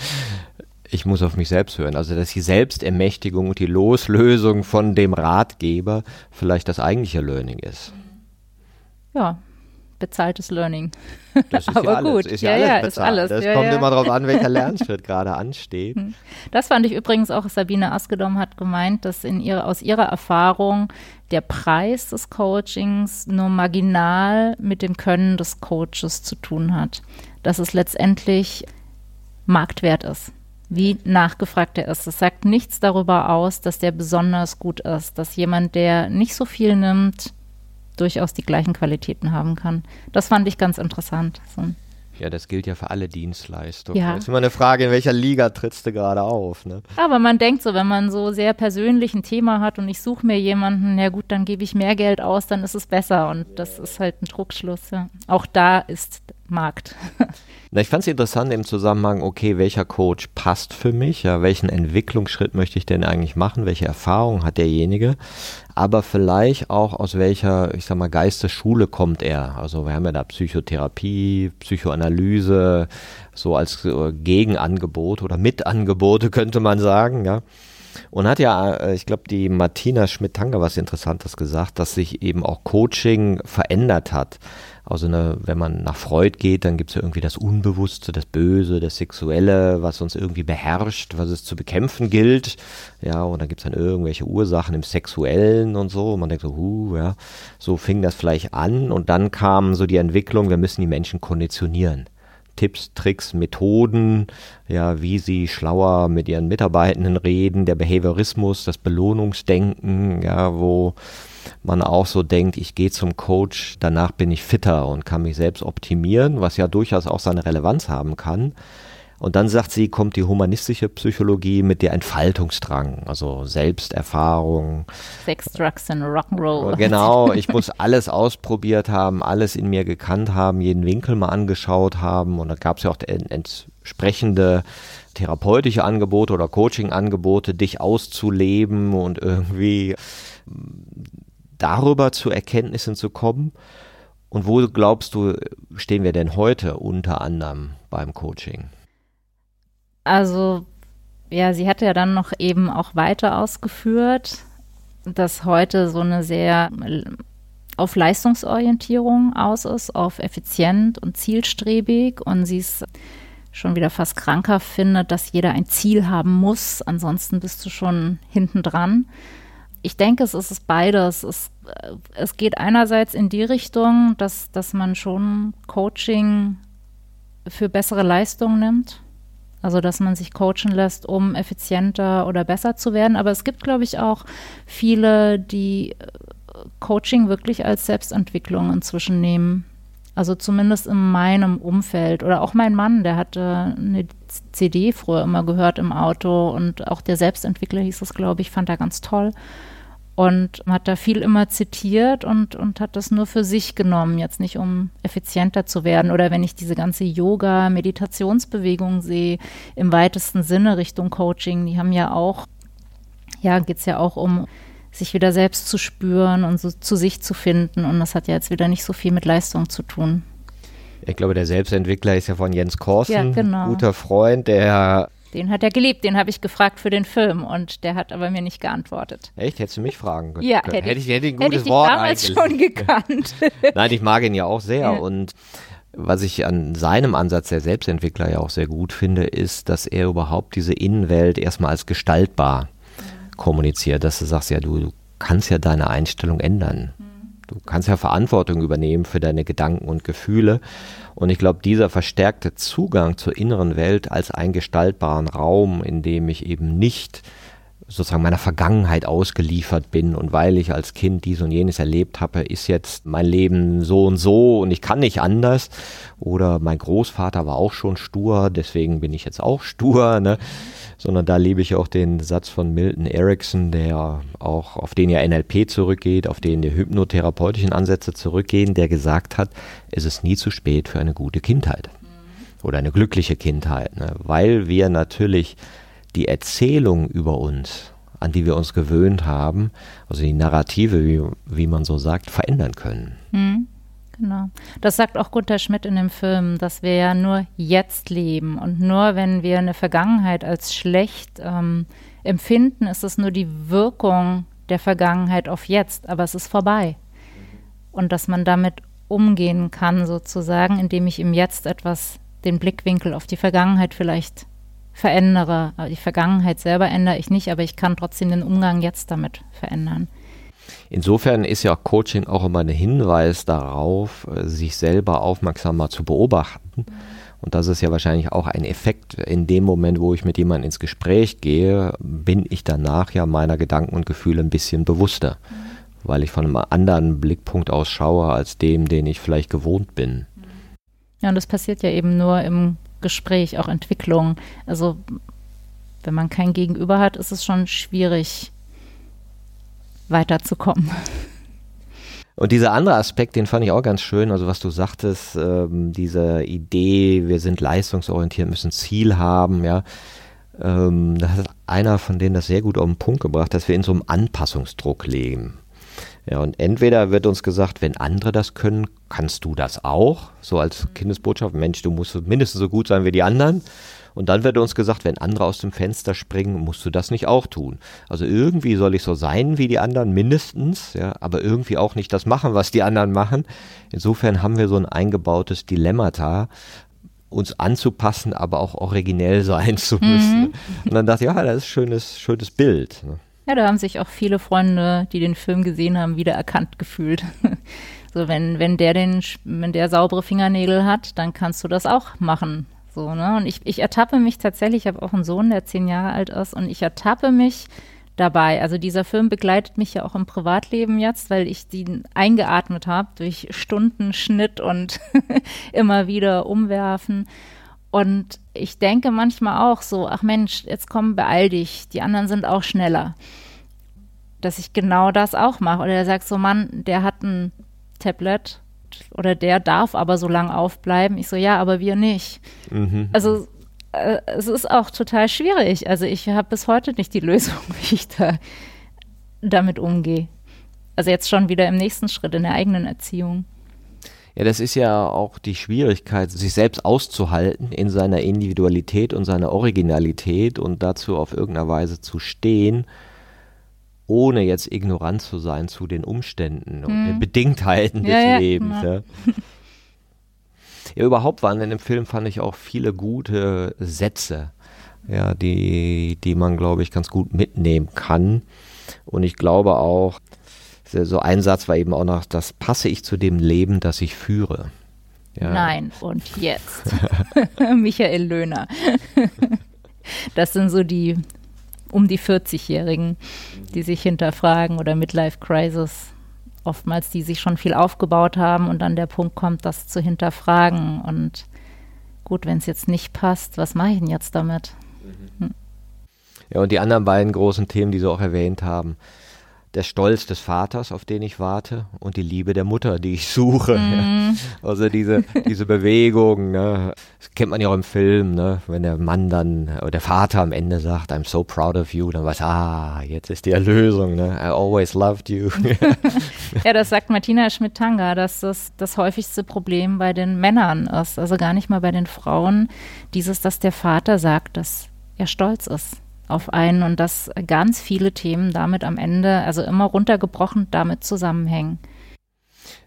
*laughs* ich muss auf mich selbst hören. Also dass die Selbstermächtigung und die Loslösung von dem Ratgeber vielleicht das eigentliche Learning ist. Ja, bezahltes Learning. Das ist *laughs* Aber ja alles. gut, ist ja, ja, alles ja ist alles. Das ja, kommt immer darauf an, welcher *laughs* Lernschritt gerade ansteht. Hm. Das fand ich übrigens auch, Sabine Askedom hat gemeint, dass in ihrer, aus ihrer Erfahrung der Preis des Coachings nur marginal mit dem Können des Coaches zu tun hat. Dass es letztendlich Marktwert ist wie nachgefragt er ist. Es sagt nichts darüber aus, dass der besonders gut ist, dass jemand, der nicht so viel nimmt, durchaus die gleichen Qualitäten haben kann. Das fand ich ganz interessant. So. Ja, das gilt ja für alle Dienstleistungen. Ja. Das ist immer eine Frage, in welcher Liga trittst du gerade auf. Ne? Aber man denkt so, wenn man so sehr persönlich ein Thema hat und ich suche mir jemanden, ja gut, dann gebe ich mehr Geld aus, dann ist es besser. Und das ist halt ein Druckschluss. Ja. Auch da ist Markt. *laughs* Na, ich fand es interessant im Zusammenhang, okay, welcher Coach passt für mich? Ja, welchen Entwicklungsschritt möchte ich denn eigentlich machen? Welche Erfahrung hat derjenige? Aber vielleicht auch aus welcher, ich sag mal, Geistesschule kommt er? Also wir haben ja da Psychotherapie, Psychoanalyse, so als äh, Gegenangebot oder Mitangebote *laughs* könnte man sagen, ja. Und hat ja, äh, ich glaube, die Martina Schmidt-Tanger was Interessantes gesagt, dass sich eben auch Coaching verändert hat. Also eine, wenn man nach Freud geht, dann gibt es ja irgendwie das Unbewusste, das Böse, das Sexuelle, was uns irgendwie beherrscht, was es zu bekämpfen gilt. Ja, und dann gibt es dann irgendwelche Ursachen im Sexuellen und so. Und man denkt so, huh, ja, so fing das vielleicht an. Und dann kam so die Entwicklung, wir müssen die Menschen konditionieren. Tipps, Tricks, Methoden, ja, wie sie schlauer mit ihren Mitarbeitenden reden, der Behaviorismus, das Belohnungsdenken, ja, wo man auch so denkt, ich gehe zum Coach, danach bin ich fitter und kann mich selbst optimieren, was ja durchaus auch seine Relevanz haben kann. Und dann sagt sie, kommt die humanistische Psychologie mit der Entfaltungsdrang, also Selbsterfahrung. Sex, Drugs and Rock'n'Roll. Genau, ich muss alles ausprobiert haben, alles in mir gekannt haben, jeden Winkel mal angeschaut haben. Und da gab es ja auch entsprechende therapeutische Angebote oder Coaching-Angebote, dich auszuleben und irgendwie darüber zu Erkenntnissen zu kommen. Und wo glaubst du, stehen wir denn heute unter anderem beim Coaching? Also, ja, sie hatte ja dann noch eben auch weiter ausgeführt, dass heute so eine sehr auf Leistungsorientierung aus ist, auf effizient und zielstrebig und sie es schon wieder fast kranker findet, dass jeder ein Ziel haben muss, ansonsten bist du schon hinten dran. Ich denke, es ist beides. Es, es geht einerseits in die Richtung, dass, dass man schon Coaching für bessere Leistung nimmt also, dass man sich coachen lässt, um effizienter oder besser zu werden. Aber es gibt, glaube ich, auch viele, die äh, Coaching wirklich als Selbstentwicklung inzwischen nehmen. Also zumindest in meinem Umfeld. Oder auch mein Mann, der hatte eine CD früher immer gehört im Auto und auch der Selbstentwickler hieß es, glaube ich, fand er ganz toll und hat da viel immer zitiert und, und hat das nur für sich genommen, jetzt nicht um effizienter zu werden. Oder wenn ich diese ganze Yoga-Meditationsbewegung sehe, im weitesten Sinne Richtung Coaching, die haben ja auch, ja, geht es ja auch um sich wieder selbst zu spüren und so zu sich zu finden. Und das hat ja jetzt wieder nicht so viel mit Leistung zu tun. Ich glaube, der Selbstentwickler ist ja von Jens Korsen, ja, genau. guter Freund, der den hat er geliebt, den habe ich gefragt für den Film und der hat aber mir nicht geantwortet. Echt? Hättest du mich fragen können? Ja, hätte, hätte ich, hätte ich ein gutes hätte ich Wort damals schon gekannt. *laughs* Nein, ich mag ihn ja auch sehr ja. und was ich an seinem Ansatz der Selbstentwickler ja auch sehr gut finde, ist, dass er überhaupt diese Innenwelt erstmal als gestaltbar kommuniziert, dass du sagst, ja, du, du kannst ja deine Einstellung ändern. Mhm. Du kannst ja Verantwortung übernehmen für deine Gedanken und Gefühle. Und ich glaube, dieser verstärkte Zugang zur inneren Welt als einen gestaltbaren Raum, in dem ich eben nicht sozusagen meiner Vergangenheit ausgeliefert bin und weil ich als Kind dies und jenes erlebt habe, ist jetzt mein Leben so und so und ich kann nicht anders. Oder mein Großvater war auch schon stur, deswegen bin ich jetzt auch *laughs* stur. Ne? sondern da liebe ich auch den Satz von Milton Erickson, der auch, auf den ja NLP zurückgeht, auf den die hypnotherapeutischen Ansätze zurückgehen, der gesagt hat, es ist nie zu spät für eine gute Kindheit oder eine glückliche Kindheit, ne? weil wir natürlich die Erzählung über uns, an die wir uns gewöhnt haben, also die Narrative, wie, wie man so sagt, verändern können. Mhm. Genau. Das sagt auch Gunther Schmidt in dem Film, dass wir ja nur jetzt leben und nur wenn wir eine Vergangenheit als schlecht ähm, empfinden, ist es nur die Wirkung der Vergangenheit auf jetzt, aber es ist vorbei. Und dass man damit umgehen kann, sozusagen, indem ich im Jetzt etwas den Blickwinkel auf die Vergangenheit vielleicht verändere. Die Vergangenheit selber ändere ich nicht, aber ich kann trotzdem den Umgang jetzt damit verändern. Insofern ist ja Coaching auch immer ein Hinweis darauf, äh, sich selber aufmerksamer zu beobachten. Und das ist ja wahrscheinlich auch ein Effekt. In dem Moment, wo ich mit jemandem ins Gespräch gehe, bin ich danach ja meiner Gedanken und Gefühle ein bisschen bewusster, weil ich von einem anderen Blickpunkt aus schaue als dem, den ich vielleicht gewohnt bin. Ja, und das passiert ja eben nur im Gespräch, auch Entwicklung. Also wenn man kein Gegenüber hat, ist es schon schwierig, weiterzukommen. Und dieser andere Aspekt, den fand ich auch ganz schön, also was du sagtest, ähm, diese Idee, wir sind leistungsorientiert, müssen Ziel haben, ja. Ähm, da hat einer von denen das sehr gut auf den Punkt gebracht, dass wir in so einem Anpassungsdruck leben. Ja, und entweder wird uns gesagt, wenn andere das können, kannst du das auch, so als Kindesbotschaft, Mensch, du musst mindestens so gut sein wie die anderen. Und dann wird uns gesagt, wenn andere aus dem Fenster springen, musst du das nicht auch tun. Also irgendwie soll ich so sein wie die anderen, mindestens, ja, aber irgendwie auch nicht das machen, was die anderen machen. Insofern haben wir so ein eingebautes Dilemmata, uns anzupassen, aber auch originell sein zu müssen. Mhm. Und dann dachte ich, ja, das ist ein schönes, schönes Bild. Ne? Ja, da haben sich auch viele Freunde, die den Film gesehen haben, wieder erkannt gefühlt. *laughs* so, wenn, wenn der den, wenn der saubere Fingernägel hat, dann kannst du das auch machen. So, ne? Und ich, ich ertappe mich tatsächlich, ich habe auch einen Sohn, der zehn Jahre alt ist, und ich ertappe mich dabei. Also dieser Film begleitet mich ja auch im Privatleben jetzt, weil ich den eingeatmet habe durch Stunden Schnitt und *laughs* immer wieder umwerfen. Und ich denke manchmal auch so, ach Mensch, jetzt komm, beeil dich, die anderen sind auch schneller. Dass ich genau das auch mache. Oder er sagt so, Mann, der hat ein Tablet, oder der darf aber so lange aufbleiben. Ich so, ja, aber wir nicht. Mhm. Also äh, es ist auch total schwierig. Also ich habe bis heute nicht die Lösung, *laughs* wie ich da damit umgehe. Also jetzt schon wieder im nächsten Schritt in der eigenen Erziehung. Ja, das ist ja auch die Schwierigkeit, sich selbst auszuhalten in seiner Individualität und seiner Originalität und dazu auf irgendeiner Weise zu stehen ohne jetzt ignorant zu sein zu den Umständen und den mhm. Bedingtheiten des ja, Lebens. Ja. ja. überhaupt waren in dem Film, fand ich auch viele gute Sätze, ja, die, die man, glaube ich, ganz gut mitnehmen kann. Und ich glaube auch, so ein Satz war eben auch noch, das passe ich zu dem Leben, das ich führe. Ja. Nein, und jetzt. *laughs* Michael Löhner. *laughs* das sind so die um die 40-Jährigen, die sich hinterfragen oder Midlife Crisis. Oftmals, die sich schon viel aufgebaut haben und dann der Punkt kommt, das zu hinterfragen. Und gut, wenn es jetzt nicht passt, was mache ich denn jetzt damit? Hm. Ja, und die anderen beiden großen Themen, die Sie auch erwähnt haben, der Stolz des Vaters, auf den ich warte, und die Liebe der Mutter, die ich suche. Mm. Ja. *laughs* Also diese, diese Bewegung, ne? das kennt man ja auch im Film, ne? wenn der Mann dann, oder der Vater am Ende sagt, I'm so proud of you, dann weiß ah, jetzt ist die Erlösung, ne? I always loved you. *laughs* ja, das sagt Martina Schmidt-Tanga, dass das das häufigste Problem bei den Männern ist, also gar nicht mal bei den Frauen, dieses, dass der Vater sagt, dass er stolz ist auf einen und dass ganz viele Themen damit am Ende, also immer runtergebrochen, damit zusammenhängen.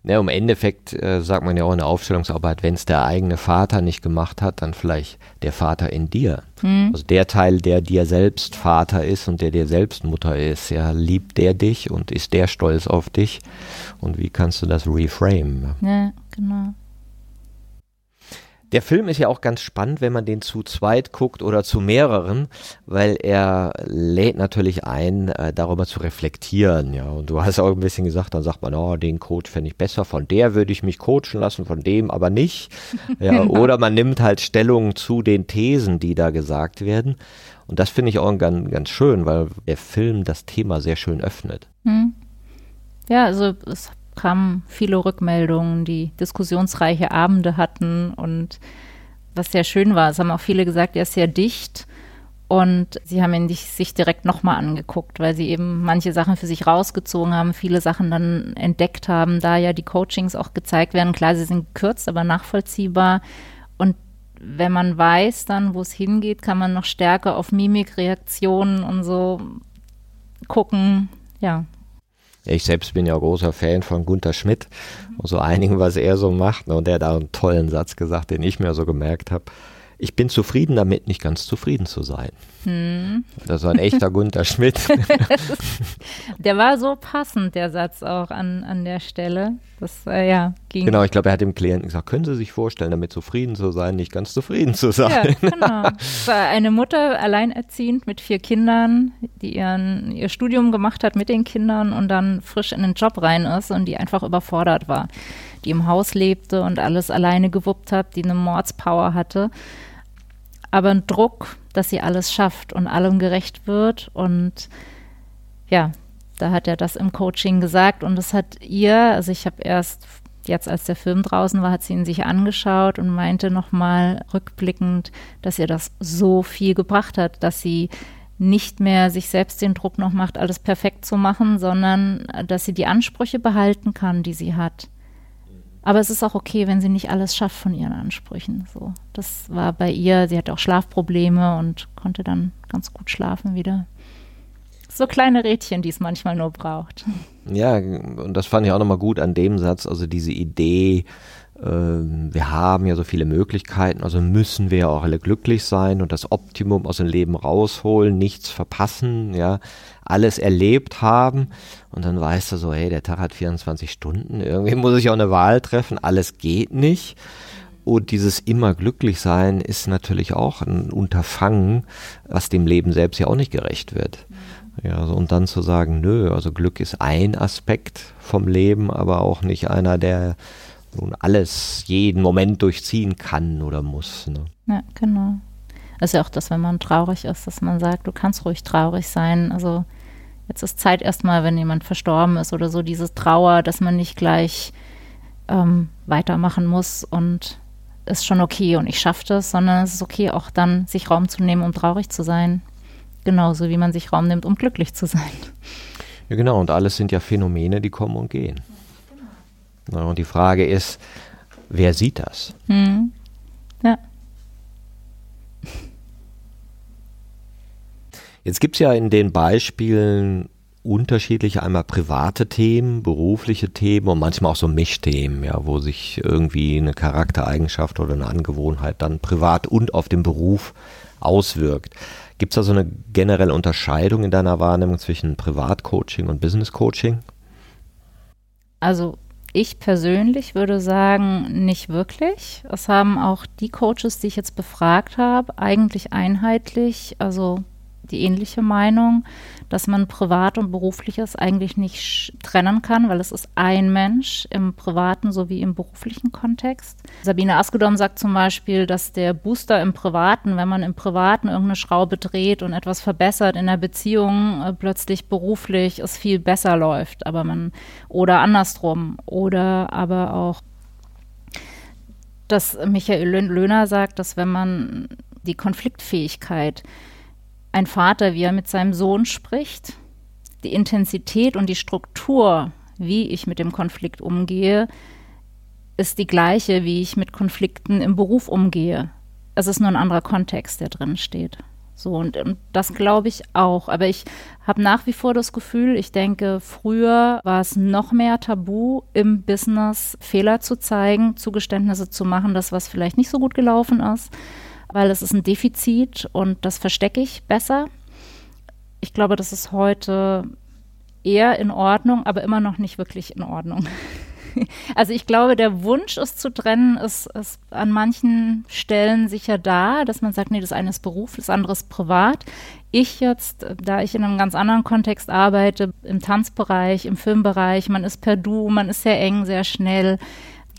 Ja, im Endeffekt äh, sagt man ja auch in der Aufstellungsarbeit, wenn es der eigene Vater nicht gemacht hat, dann vielleicht der Vater in dir. Mhm. Also der Teil, der dir selbst Vater ist und der dir selbst Mutter ist, ja, liebt der dich und ist der stolz auf dich? Und wie kannst du das reframe? Ja, genau. Der Film ist ja auch ganz spannend, wenn man den zu zweit guckt oder zu mehreren, weil er lädt natürlich ein, äh, darüber zu reflektieren. Ja, und du hast auch ein bisschen gesagt, dann sagt man, oh, den Coach fände ich besser, von der würde ich mich coachen lassen, von dem aber nicht. *laughs* Ja, genau. Oder man nimmt halt Stellung zu den Thesen, die da gesagt werden. Und das finde ich auch ganz, ganz schön, weil der Film das Thema sehr schön öffnet. Hm. Ja, also es kamen viele Rückmeldungen, die diskussionsreiche Abende hatten und was sehr schön war. Es haben auch viele gesagt, er ist sehr dicht und sie haben ihn sich direkt nochmal angeguckt, weil sie eben manche Sachen für sich rausgezogen haben, viele Sachen dann entdeckt haben, da ja die Coachings auch gezeigt werden. Klar, sie sind gekürzt, aber nachvollziehbar. Und wenn man weiß dann, wo es hingeht, kann man noch stärker auf Mimikreaktionen und so gucken. Ja, ich selbst bin ja großer Fan von Gunther Schmidt und so einigen, was er so macht. Ne? Und der hat da einen tollen Satz gesagt, den ich mir so gemerkt habe ich bin zufrieden damit, nicht ganz zufrieden zu sein. Hm. Das war ein echter *laughs* Gunther Schmidt. *laughs* der war so passend, der Satz auch an, an der Stelle. Das, äh, ja, ging. Genau, ich glaube, er hat dem Klienten gesagt, können Sie sich vorstellen, damit zufrieden zu sein, nicht ganz zufrieden zu sein. Ja, genau. *laughs* War eine Mutter alleinerziehend mit vier Kindern, die ihren, ihr Studium gemacht hat mit den Kindern und dann frisch in den Job rein ist und die einfach überfordert war. Die im Haus lebte und alles alleine gewuppt hat, die eine Mordspower hatte aber ein Druck, dass sie alles schafft und allem gerecht wird. Und ja, da hat er das im Coaching gesagt und das hat ihr, also ich habe erst jetzt, als der Film draußen war, hat sie ihn sich angeschaut und meinte nochmal rückblickend, dass ihr das so viel gebracht hat, dass sie nicht mehr sich selbst den Druck noch macht, alles perfekt zu machen, sondern äh, dass sie die Ansprüche behalten kann, die sie hat. Aber es ist auch okay, wenn sie nicht alles schafft von ihren Ansprüchen. So, das war bei ihr. Sie hatte auch Schlafprobleme und konnte dann ganz gut schlafen wieder. So kleine Rädchen, die es manchmal nur braucht. Ja, und das fand ich auch nochmal gut an dem Satz, also diese Idee, äh, wir haben ja so viele Möglichkeiten, also müssen wir ja auch alle glücklich sein und das Optimum aus dem Leben rausholen, nichts verpassen, ja, alles erlebt haben und dann weißt du so, hey, der Tag hat 24 Stunden, irgendwie muss ich auch eine Wahl treffen, alles geht nicht. Und dieses immer glücklich sein ist natürlich auch ein Unterfangen, was dem Leben selbst ja auch nicht gerecht wird. Ja, also, und dann zu sagen, nö, also Glück ist ein Aspekt vom Leben, aber auch nicht einer, der nun alles, jeden Moment durchziehen kann oder muss. Ne? Ja, genau. Ist ja auch das, wenn man traurig ist, dass man sagt, du kannst ruhig traurig sein. Also jetzt ist Zeit erstmal, wenn jemand verstorben ist oder so, diese Trauer, dass man nicht gleich ähm, weitermachen muss und ist schon okay und ich schaffe das, sondern es ist okay, auch dann sich Raum zu nehmen, um traurig zu sein. Genauso wie man sich Raum nimmt, um glücklich zu sein. Ja, genau. Und alles sind ja Phänomene, die kommen und gehen. Ja, und die Frage ist, wer sieht das? Hm. Ja. Jetzt gibt es ja in den Beispielen unterschiedliche, einmal private Themen, berufliche Themen und manchmal auch so Mischthemen, ja, wo sich irgendwie eine Charaktereigenschaft oder eine Angewohnheit dann privat und auf den Beruf auswirkt. Gibt es da so eine generelle Unterscheidung in deiner Wahrnehmung zwischen Privatcoaching und Business-Coaching? Also ich persönlich würde sagen, nicht wirklich. Es haben auch die Coaches, die ich jetzt befragt habe, eigentlich einheitlich, also die ähnliche Meinung, dass man privat und berufliches eigentlich nicht trennen kann, weil es ist ein Mensch im privaten sowie im beruflichen Kontext. Sabine Askedom sagt zum Beispiel, dass der Booster im privaten, wenn man im privaten irgendeine Schraube dreht und etwas verbessert in der Beziehung, äh, plötzlich beruflich es viel besser läuft, aber man oder andersrum oder aber auch dass Michael Löhner sagt, dass wenn man die Konfliktfähigkeit ein Vater, wie er mit seinem Sohn spricht, die Intensität und die Struktur, wie ich mit dem Konflikt umgehe, ist die gleiche, wie ich mit Konflikten im Beruf umgehe. Es ist nur ein anderer Kontext, der drin steht. So, und, und das glaube ich auch. Aber ich habe nach wie vor das Gefühl, ich denke, früher war es noch mehr tabu, im Business Fehler zu zeigen, Zugeständnisse zu machen, das, was vielleicht nicht so gut gelaufen ist weil es ist ein Defizit und das verstecke ich besser. Ich glaube, das ist heute eher in Ordnung, aber immer noch nicht wirklich in Ordnung. *laughs* Also ich glaube, der Wunsch, es zu trennen, ist, ist, an manchen Stellen sicher da, dass man sagt, nee, das eine ist Beruf, das andere ist privat. Ich jetzt, da ich in einem ganz anderen Kontext arbeite, im Tanzbereich, im Filmbereich, man ist per Du, man ist sehr eng, sehr schnell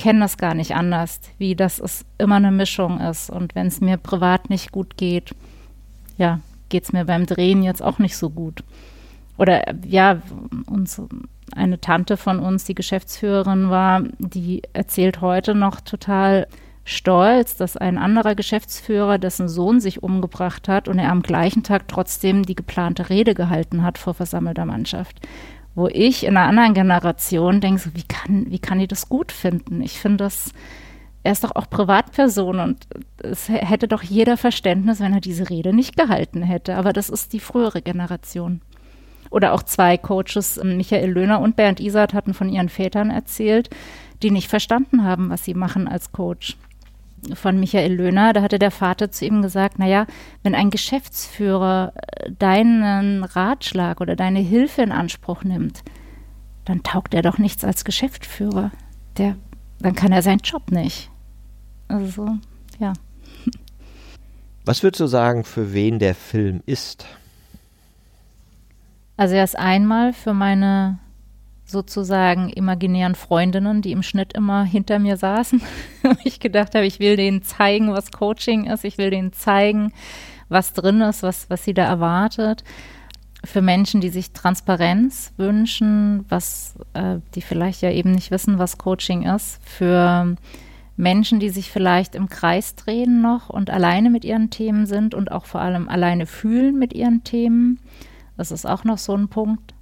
kenne das gar nicht anders, wie das es immer eine Mischung ist. Und wenn es mir privat nicht gut geht, ja, geht es mir beim Drehen jetzt auch nicht so gut. Oder ja, uns, eine Tante von uns, die Geschäftsführerin war, die erzählt heute noch total stolz, dass ein anderer Geschäftsführer, dessen Sohn sich umgebracht hat und er am gleichen Tag trotzdem die geplante Rede gehalten hat vor versammelter Mannschaft wo ich in einer anderen Generation denke, so, wie, kann, wie kann die das gut finden? Ich finde das, er ist doch auch Privatperson und es hätte doch jeder Verständnis, wenn er diese Rede nicht gehalten hätte. Aber das ist die frühere Generation. Oder auch zwei Coaches, Michael Löhner und Bernd Isert, hatten von ihren Vätern erzählt, die nicht verstanden haben, was sie machen als Coach von Michael Löhner, da hatte der Vater zu ihm gesagt, naja, wenn ein Geschäftsführer äh, deinen Ratschlag oder deine Hilfe in Anspruch nimmt, dann taugt er doch nichts als Geschäftsführer. Der, dann kann er seinen Job nicht. Also, ja. *laughs* Was würdest du sagen, für wen der Film ist? Also er ist einmal für meine sozusagen imaginären Freundinnen, die im Schnitt immer hinter mir saßen. *laughs* ich gedacht habe, ich will denen zeigen, was Coaching ist. Ich will denen zeigen, was drin ist, was, was sie da erwartet. Für Menschen, die sich Transparenz wünschen, was, äh, die vielleicht ja eben nicht wissen, was Coaching ist. Für Menschen, die sich vielleicht im Kreis drehen noch und alleine mit ihren Themen sind und auch vor allem alleine fühlen mit ihren Themen. Das ist auch noch so ein Punkt.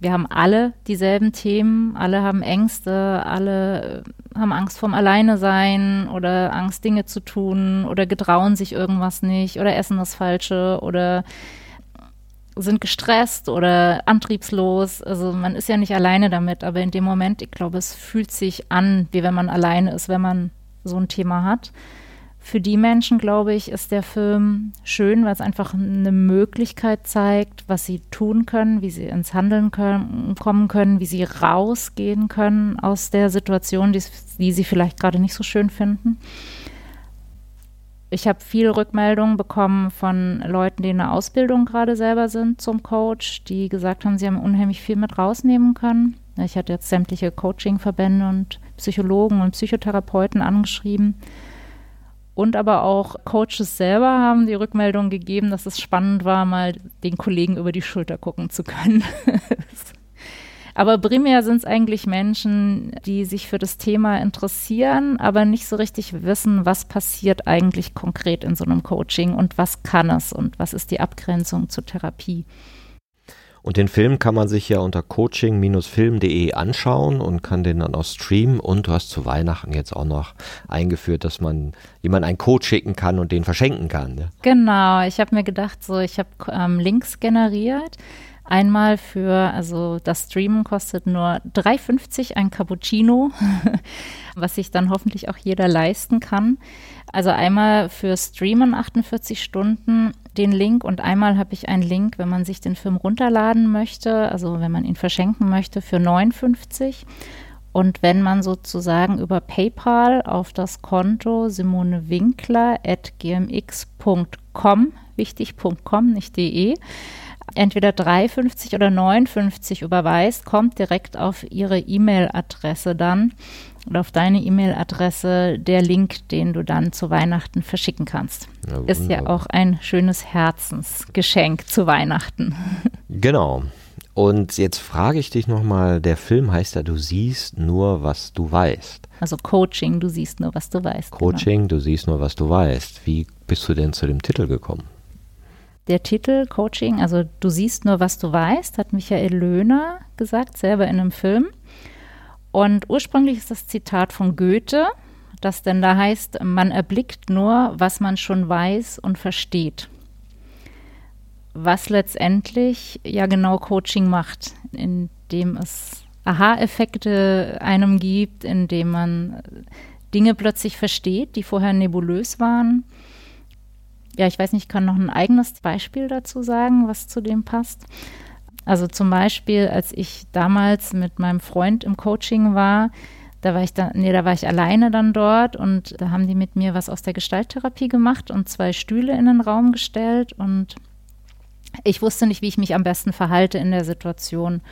Wir haben alle dieselben Themen, alle haben Ängste, alle äh, haben Angst vorm Alleinesein oder Angst, Dinge zu tun oder getrauen sich irgendwas nicht oder essen das Falsche oder sind gestresst oder antriebslos. Also man ist ja nicht alleine damit, aber in dem Moment, ich glaube, es fühlt sich an, wie wenn man alleine ist, wenn man so ein Thema hat. Für die Menschen, glaube ich, ist der Film schön, weil es einfach eine Möglichkeit zeigt, was sie tun können, wie sie ins Handeln können, kommen können, wie sie rausgehen können aus der Situation, die, die sie vielleicht gerade nicht so schön finden ich habe viele Rückmeldungen bekommen von Leuten, die in der Ausbildung gerade selber sind zum Coach, die gesagt haben, sie haben unheimlich viel mit rausnehmen können. Ich hatte jetzt sämtliche Coaching-Verbände und Psychologen und Psychotherapeuten angeschrieben. Und aber auch Coaches selber haben die Rückmeldung gegeben, dass es spannend war, mal den Kollegen über die Schulter gucken zu können. *laughs* Aber primär sind es eigentlich Menschen, die sich für das Thema interessieren, aber nicht so richtig wissen, was passiert eigentlich konkret in so einem Coaching und was kann es und was ist die Abgrenzung zur Therapie. Und den Film kann man sich ja unter coaching-film.de anschauen und kann den dann auch streamen. Und du hast zu Weihnachten jetzt auch noch eingeführt, dass man jemand einen Code schicken kann und den verschenken kann. Ne? Genau, ich habe mir gedacht, so ich habe ähm, Links generiert Einmal für, also das Streamen kostet nur 3,50 ein Cappuccino, *laughs* was sich dann hoffentlich auch jeder leisten kann. Also einmal für Streamen 48 Stunden den Link und einmal habe ich einen Link, wenn man sich den Film runterladen möchte, also wenn man ihn verschenken möchte, für 59. Und wenn man sozusagen über PayPal auf das Konto simonewinkler.gmx.com, wichtig.com, nicht de, entweder 3,50 oder 9,50 überweist, kommt direkt auf Ihre E-Mail-Adresse dann oder auf deine E-Mail-Adresse der Link, den du dann zu Weihnachten verschicken kannst. Ja, Ist ja auch ein schönes Herzensgeschenk zu Weihnachten. *laughs* Genau. Und jetzt frage ich dich nochmal, der Film heißt ja, du siehst nur, was du weißt. Also Coaching, du siehst nur, was du weißt. Genau. Coaching, genau. du siehst nur, was du weißt. Wie bist du denn zu dem Titel gekommen? der Titel Coaching, also du siehst nur, was du weißt, hat Michael Löhner gesagt, selber in einem Film. Und ursprünglich ist das Zitat von Goethe, das denn da heißt, man erblickt nur, was man schon weiß und versteht. Was letztendlich ja genau Coaching macht, indem es Aha-Effekte einem gibt, indem man Dinge plötzlich versteht, die vorher nebulös waren ja, ich weiß nicht, ich kann noch ein eigenes Beispiel dazu sagen, was zu dem passt. Also zum Beispiel, als ich damals mit meinem Freund im Coaching war, da war ich da, nee, da war ich alleine dann dort und da haben die mit mir was aus der Gestalttherapie gemacht und zwei Stühle in den Raum gestellt und ich wusste nicht, wie ich mich am besten verhalte in der Situation.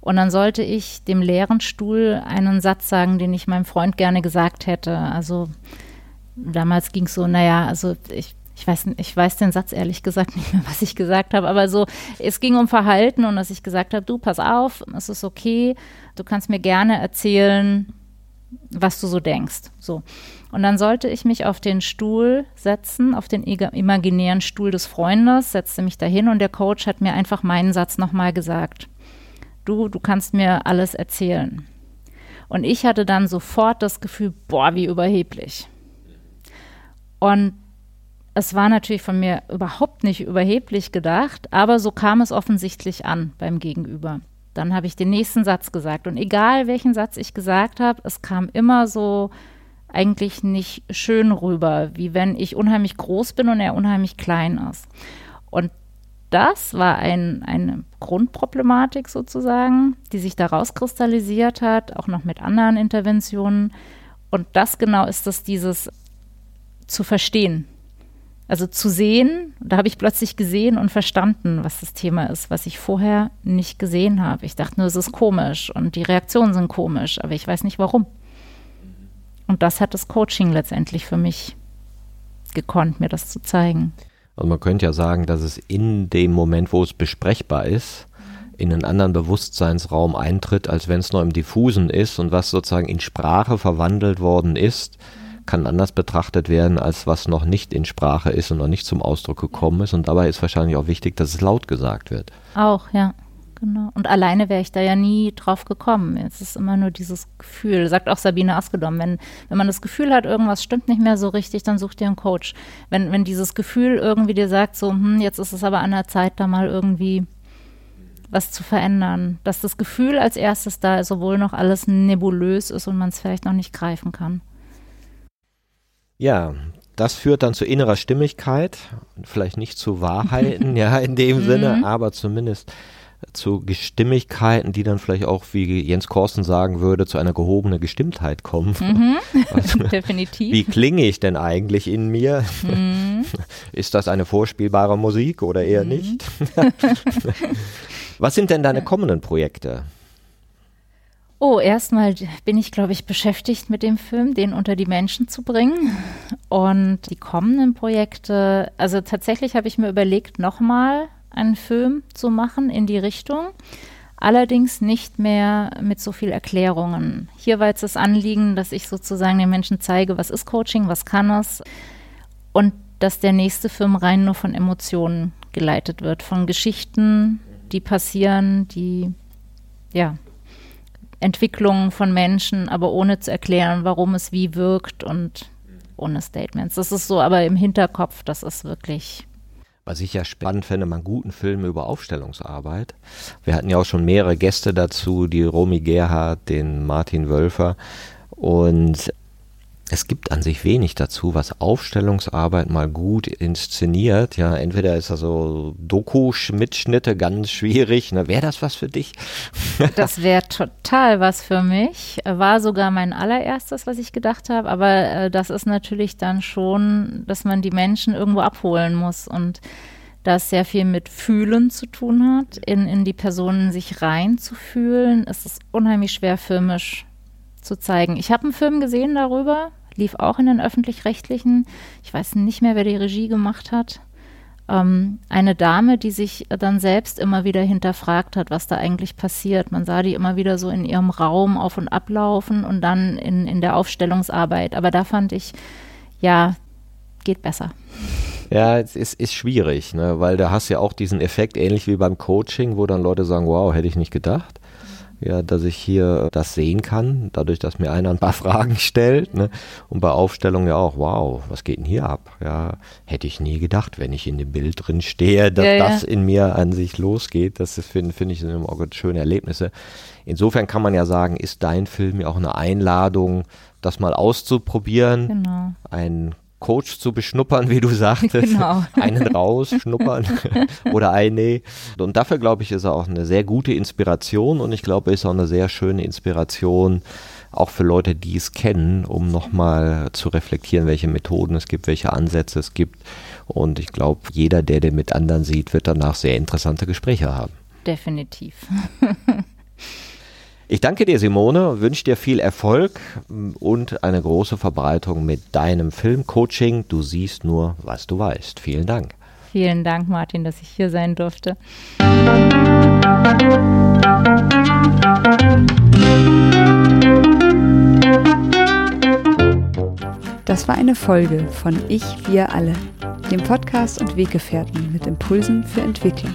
Und dann sollte ich dem leeren Stuhl einen Satz sagen, den ich meinem Freund gerne gesagt hätte. Also damals ging es so, naja, also ich ich weiß, ich weiß den Satz ehrlich gesagt nicht mehr, *laughs* was ich gesagt habe, aber so, es ging um Verhalten und dass ich gesagt habe, du, pass auf, es ist okay, du kannst mir gerne erzählen, was du so denkst. So. Und dann sollte ich mich auf den Stuhl setzen, auf den imaginären Stuhl des Freundes, setzte mich dahin und der Coach hat mir einfach meinen Satz nochmal gesagt. Du, du kannst mir alles erzählen. Und ich hatte dann sofort das Gefühl, boah, wie überheblich. Und es war natürlich von mir überhaupt nicht überheblich gedacht, aber so kam es offensichtlich an beim Gegenüber. Dann habe ich den nächsten Satz gesagt und egal welchen Satz ich gesagt habe, es kam immer so eigentlich nicht schön rüber, wie wenn ich unheimlich groß bin und er unheimlich klein ist. Und das war ein, eine Grundproblematik sozusagen, die sich daraus kristallisiert hat, auch noch mit anderen Interventionen. Und das genau ist es, dieses zu verstehen, also zu sehen, da habe ich plötzlich gesehen und verstanden, was das Thema ist, was ich vorher nicht gesehen habe. Ich dachte nur, es ist komisch und die Reaktionen sind komisch, aber ich weiß nicht warum. Und das hat das Coaching letztendlich für mich gekonnt, mir das zu zeigen. Also man könnte ja sagen, dass es in dem Moment, wo es besprechbar ist, in einen anderen Bewusstseinsraum eintritt, als wenn es nur im Diffusen ist und was sozusagen in Sprache verwandelt worden ist, kann anders betrachtet werden, als was noch nicht in Sprache ist und noch nicht zum Ausdruck gekommen ist. Und dabei ist wahrscheinlich auch wichtig, dass es laut gesagt wird. Auch, ja. Genau. Und alleine wäre ich da ja nie drauf gekommen. Es ist immer nur dieses Gefühl. Sagt auch Sabine Askedom, wenn, wenn man das Gefühl hat, irgendwas stimmt nicht mehr so richtig, dann such dir einen Coach. Wenn, wenn dieses Gefühl irgendwie dir sagt, so, hm, jetzt ist es aber an der Zeit, da mal irgendwie was zu verändern. Dass das Gefühl als erstes da ist, obwohl noch alles nebulös ist und man es vielleicht noch nicht greifen kann. Ja, das führt dann zu innerer Stimmigkeit, vielleicht nicht zu Wahrheiten, *laughs* ja, in dem Sinne, mhm. aber zumindest zu Gestimmigkeiten, die dann vielleicht auch, wie Jens Korsten sagen würde, zu einer gehobenen Gestimmtheit kommen. Mhm. *laughs* *laughs* Also, Definitiv. Wie klinge ich denn eigentlich in mir? Mhm. Ist das eine vorspielbare Musik oder eher mhm. nicht? Was sind denn deine kommenden Projekte? Oh, erstmal bin ich, glaube ich, beschäftigt mit dem Film, den unter die Menschen zu bringen. Und die kommenden Projekte, also tatsächlich habe ich mir überlegt, nochmal einen Film zu machen in die Richtung. Allerdings nicht mehr mit so viel Erklärungen. Hier war jetzt das Anliegen, dass ich sozusagen den Menschen zeige, was ist Coaching, was kann es. Und dass der nächste Film rein nur von Emotionen geleitet wird, von Geschichten, die passieren, die, ja, Entwicklungen von Menschen, aber ohne zu erklären, warum es wie wirkt und ohne Statements. Das ist so, aber im Hinterkopf, das ist wirklich was ich ja spannend finde, man guten Film über Aufstellungsarbeit. Wir hatten ja auch schon mehrere Gäste dazu, die Romy Gerhardt, den Martin Wölfer. Und es gibt an sich wenig dazu, was Aufstellungsarbeit mal gut inszeniert. Ja, entweder ist also Doku-Mitschnitte ganz schwierig. Ne? Wäre das was für dich? *laughs* das wäre total was für mich. War sogar mein allererstes, was ich gedacht habe. Aber äh, das ist natürlich dann schon, dass man die Menschen irgendwo abholen muss und das sehr viel mit Fühlen zu tun hat, in, in die Personen sich reinzufühlen. Es ist unheimlich schwer filmisch zu zeigen. Ich habe einen Film gesehen darüber, lief auch in den öffentlich-rechtlichen. Ich weiß nicht mehr, wer die Regie gemacht hat. Ähm, eine Dame, die sich dann selbst immer wieder hinterfragt hat, was da eigentlich passiert. Man sah die immer wieder so in ihrem Raum auf und ablaufen und dann in, in der Aufstellungsarbeit. Aber da fand ich, ja, geht besser. Ja, es ist, ist schwierig, ne? weil da hast du ja auch diesen Effekt, ähnlich wie beim Coaching, wo dann Leute sagen, wow, hätte ich nicht gedacht ja, dass ich hier das sehen kann, dadurch, dass mir einer ein paar *laughs* Fragen stellt. Ne? Und bei Aufstellung ja auch, wow, was geht denn hier ab? Ja, hätte ich nie gedacht, wenn ich in dem Bild drin stehe, dass ja, das in mir an sich losgeht. Das finde find ich sind immer schöne Erlebnisse. Insofern kann man ja sagen, ist dein Film ja auch eine Einladung, das mal auszuprobieren. Genau. Ein Coach zu beschnuppern, wie du sagtest. *laughs* Genau. Einen raus, schnuppern *laughs* oder eine. Und dafür, glaube ich, ist er auch eine sehr gute Inspiration und ich glaube, ist auch eine sehr schöne Inspiration, auch für Leute, die es kennen, um nochmal zu reflektieren, welche Methoden es gibt, welche Ansätze es gibt. Und ich glaube, jeder, der den mit anderen sieht, wird danach sehr interessante Gespräche haben. Definitiv. *laughs* Ich danke dir, Simone, wünsche dir viel Erfolg und eine große Verbreitung mit deinem Filmcoaching. Du siehst nur, was du weißt. Vielen Dank. Vielen Dank, Martin, dass ich hier sein durfte. Das war eine Folge von Ich, wir alle, dem Podcast und Weggefährten mit Impulsen für Entwicklung.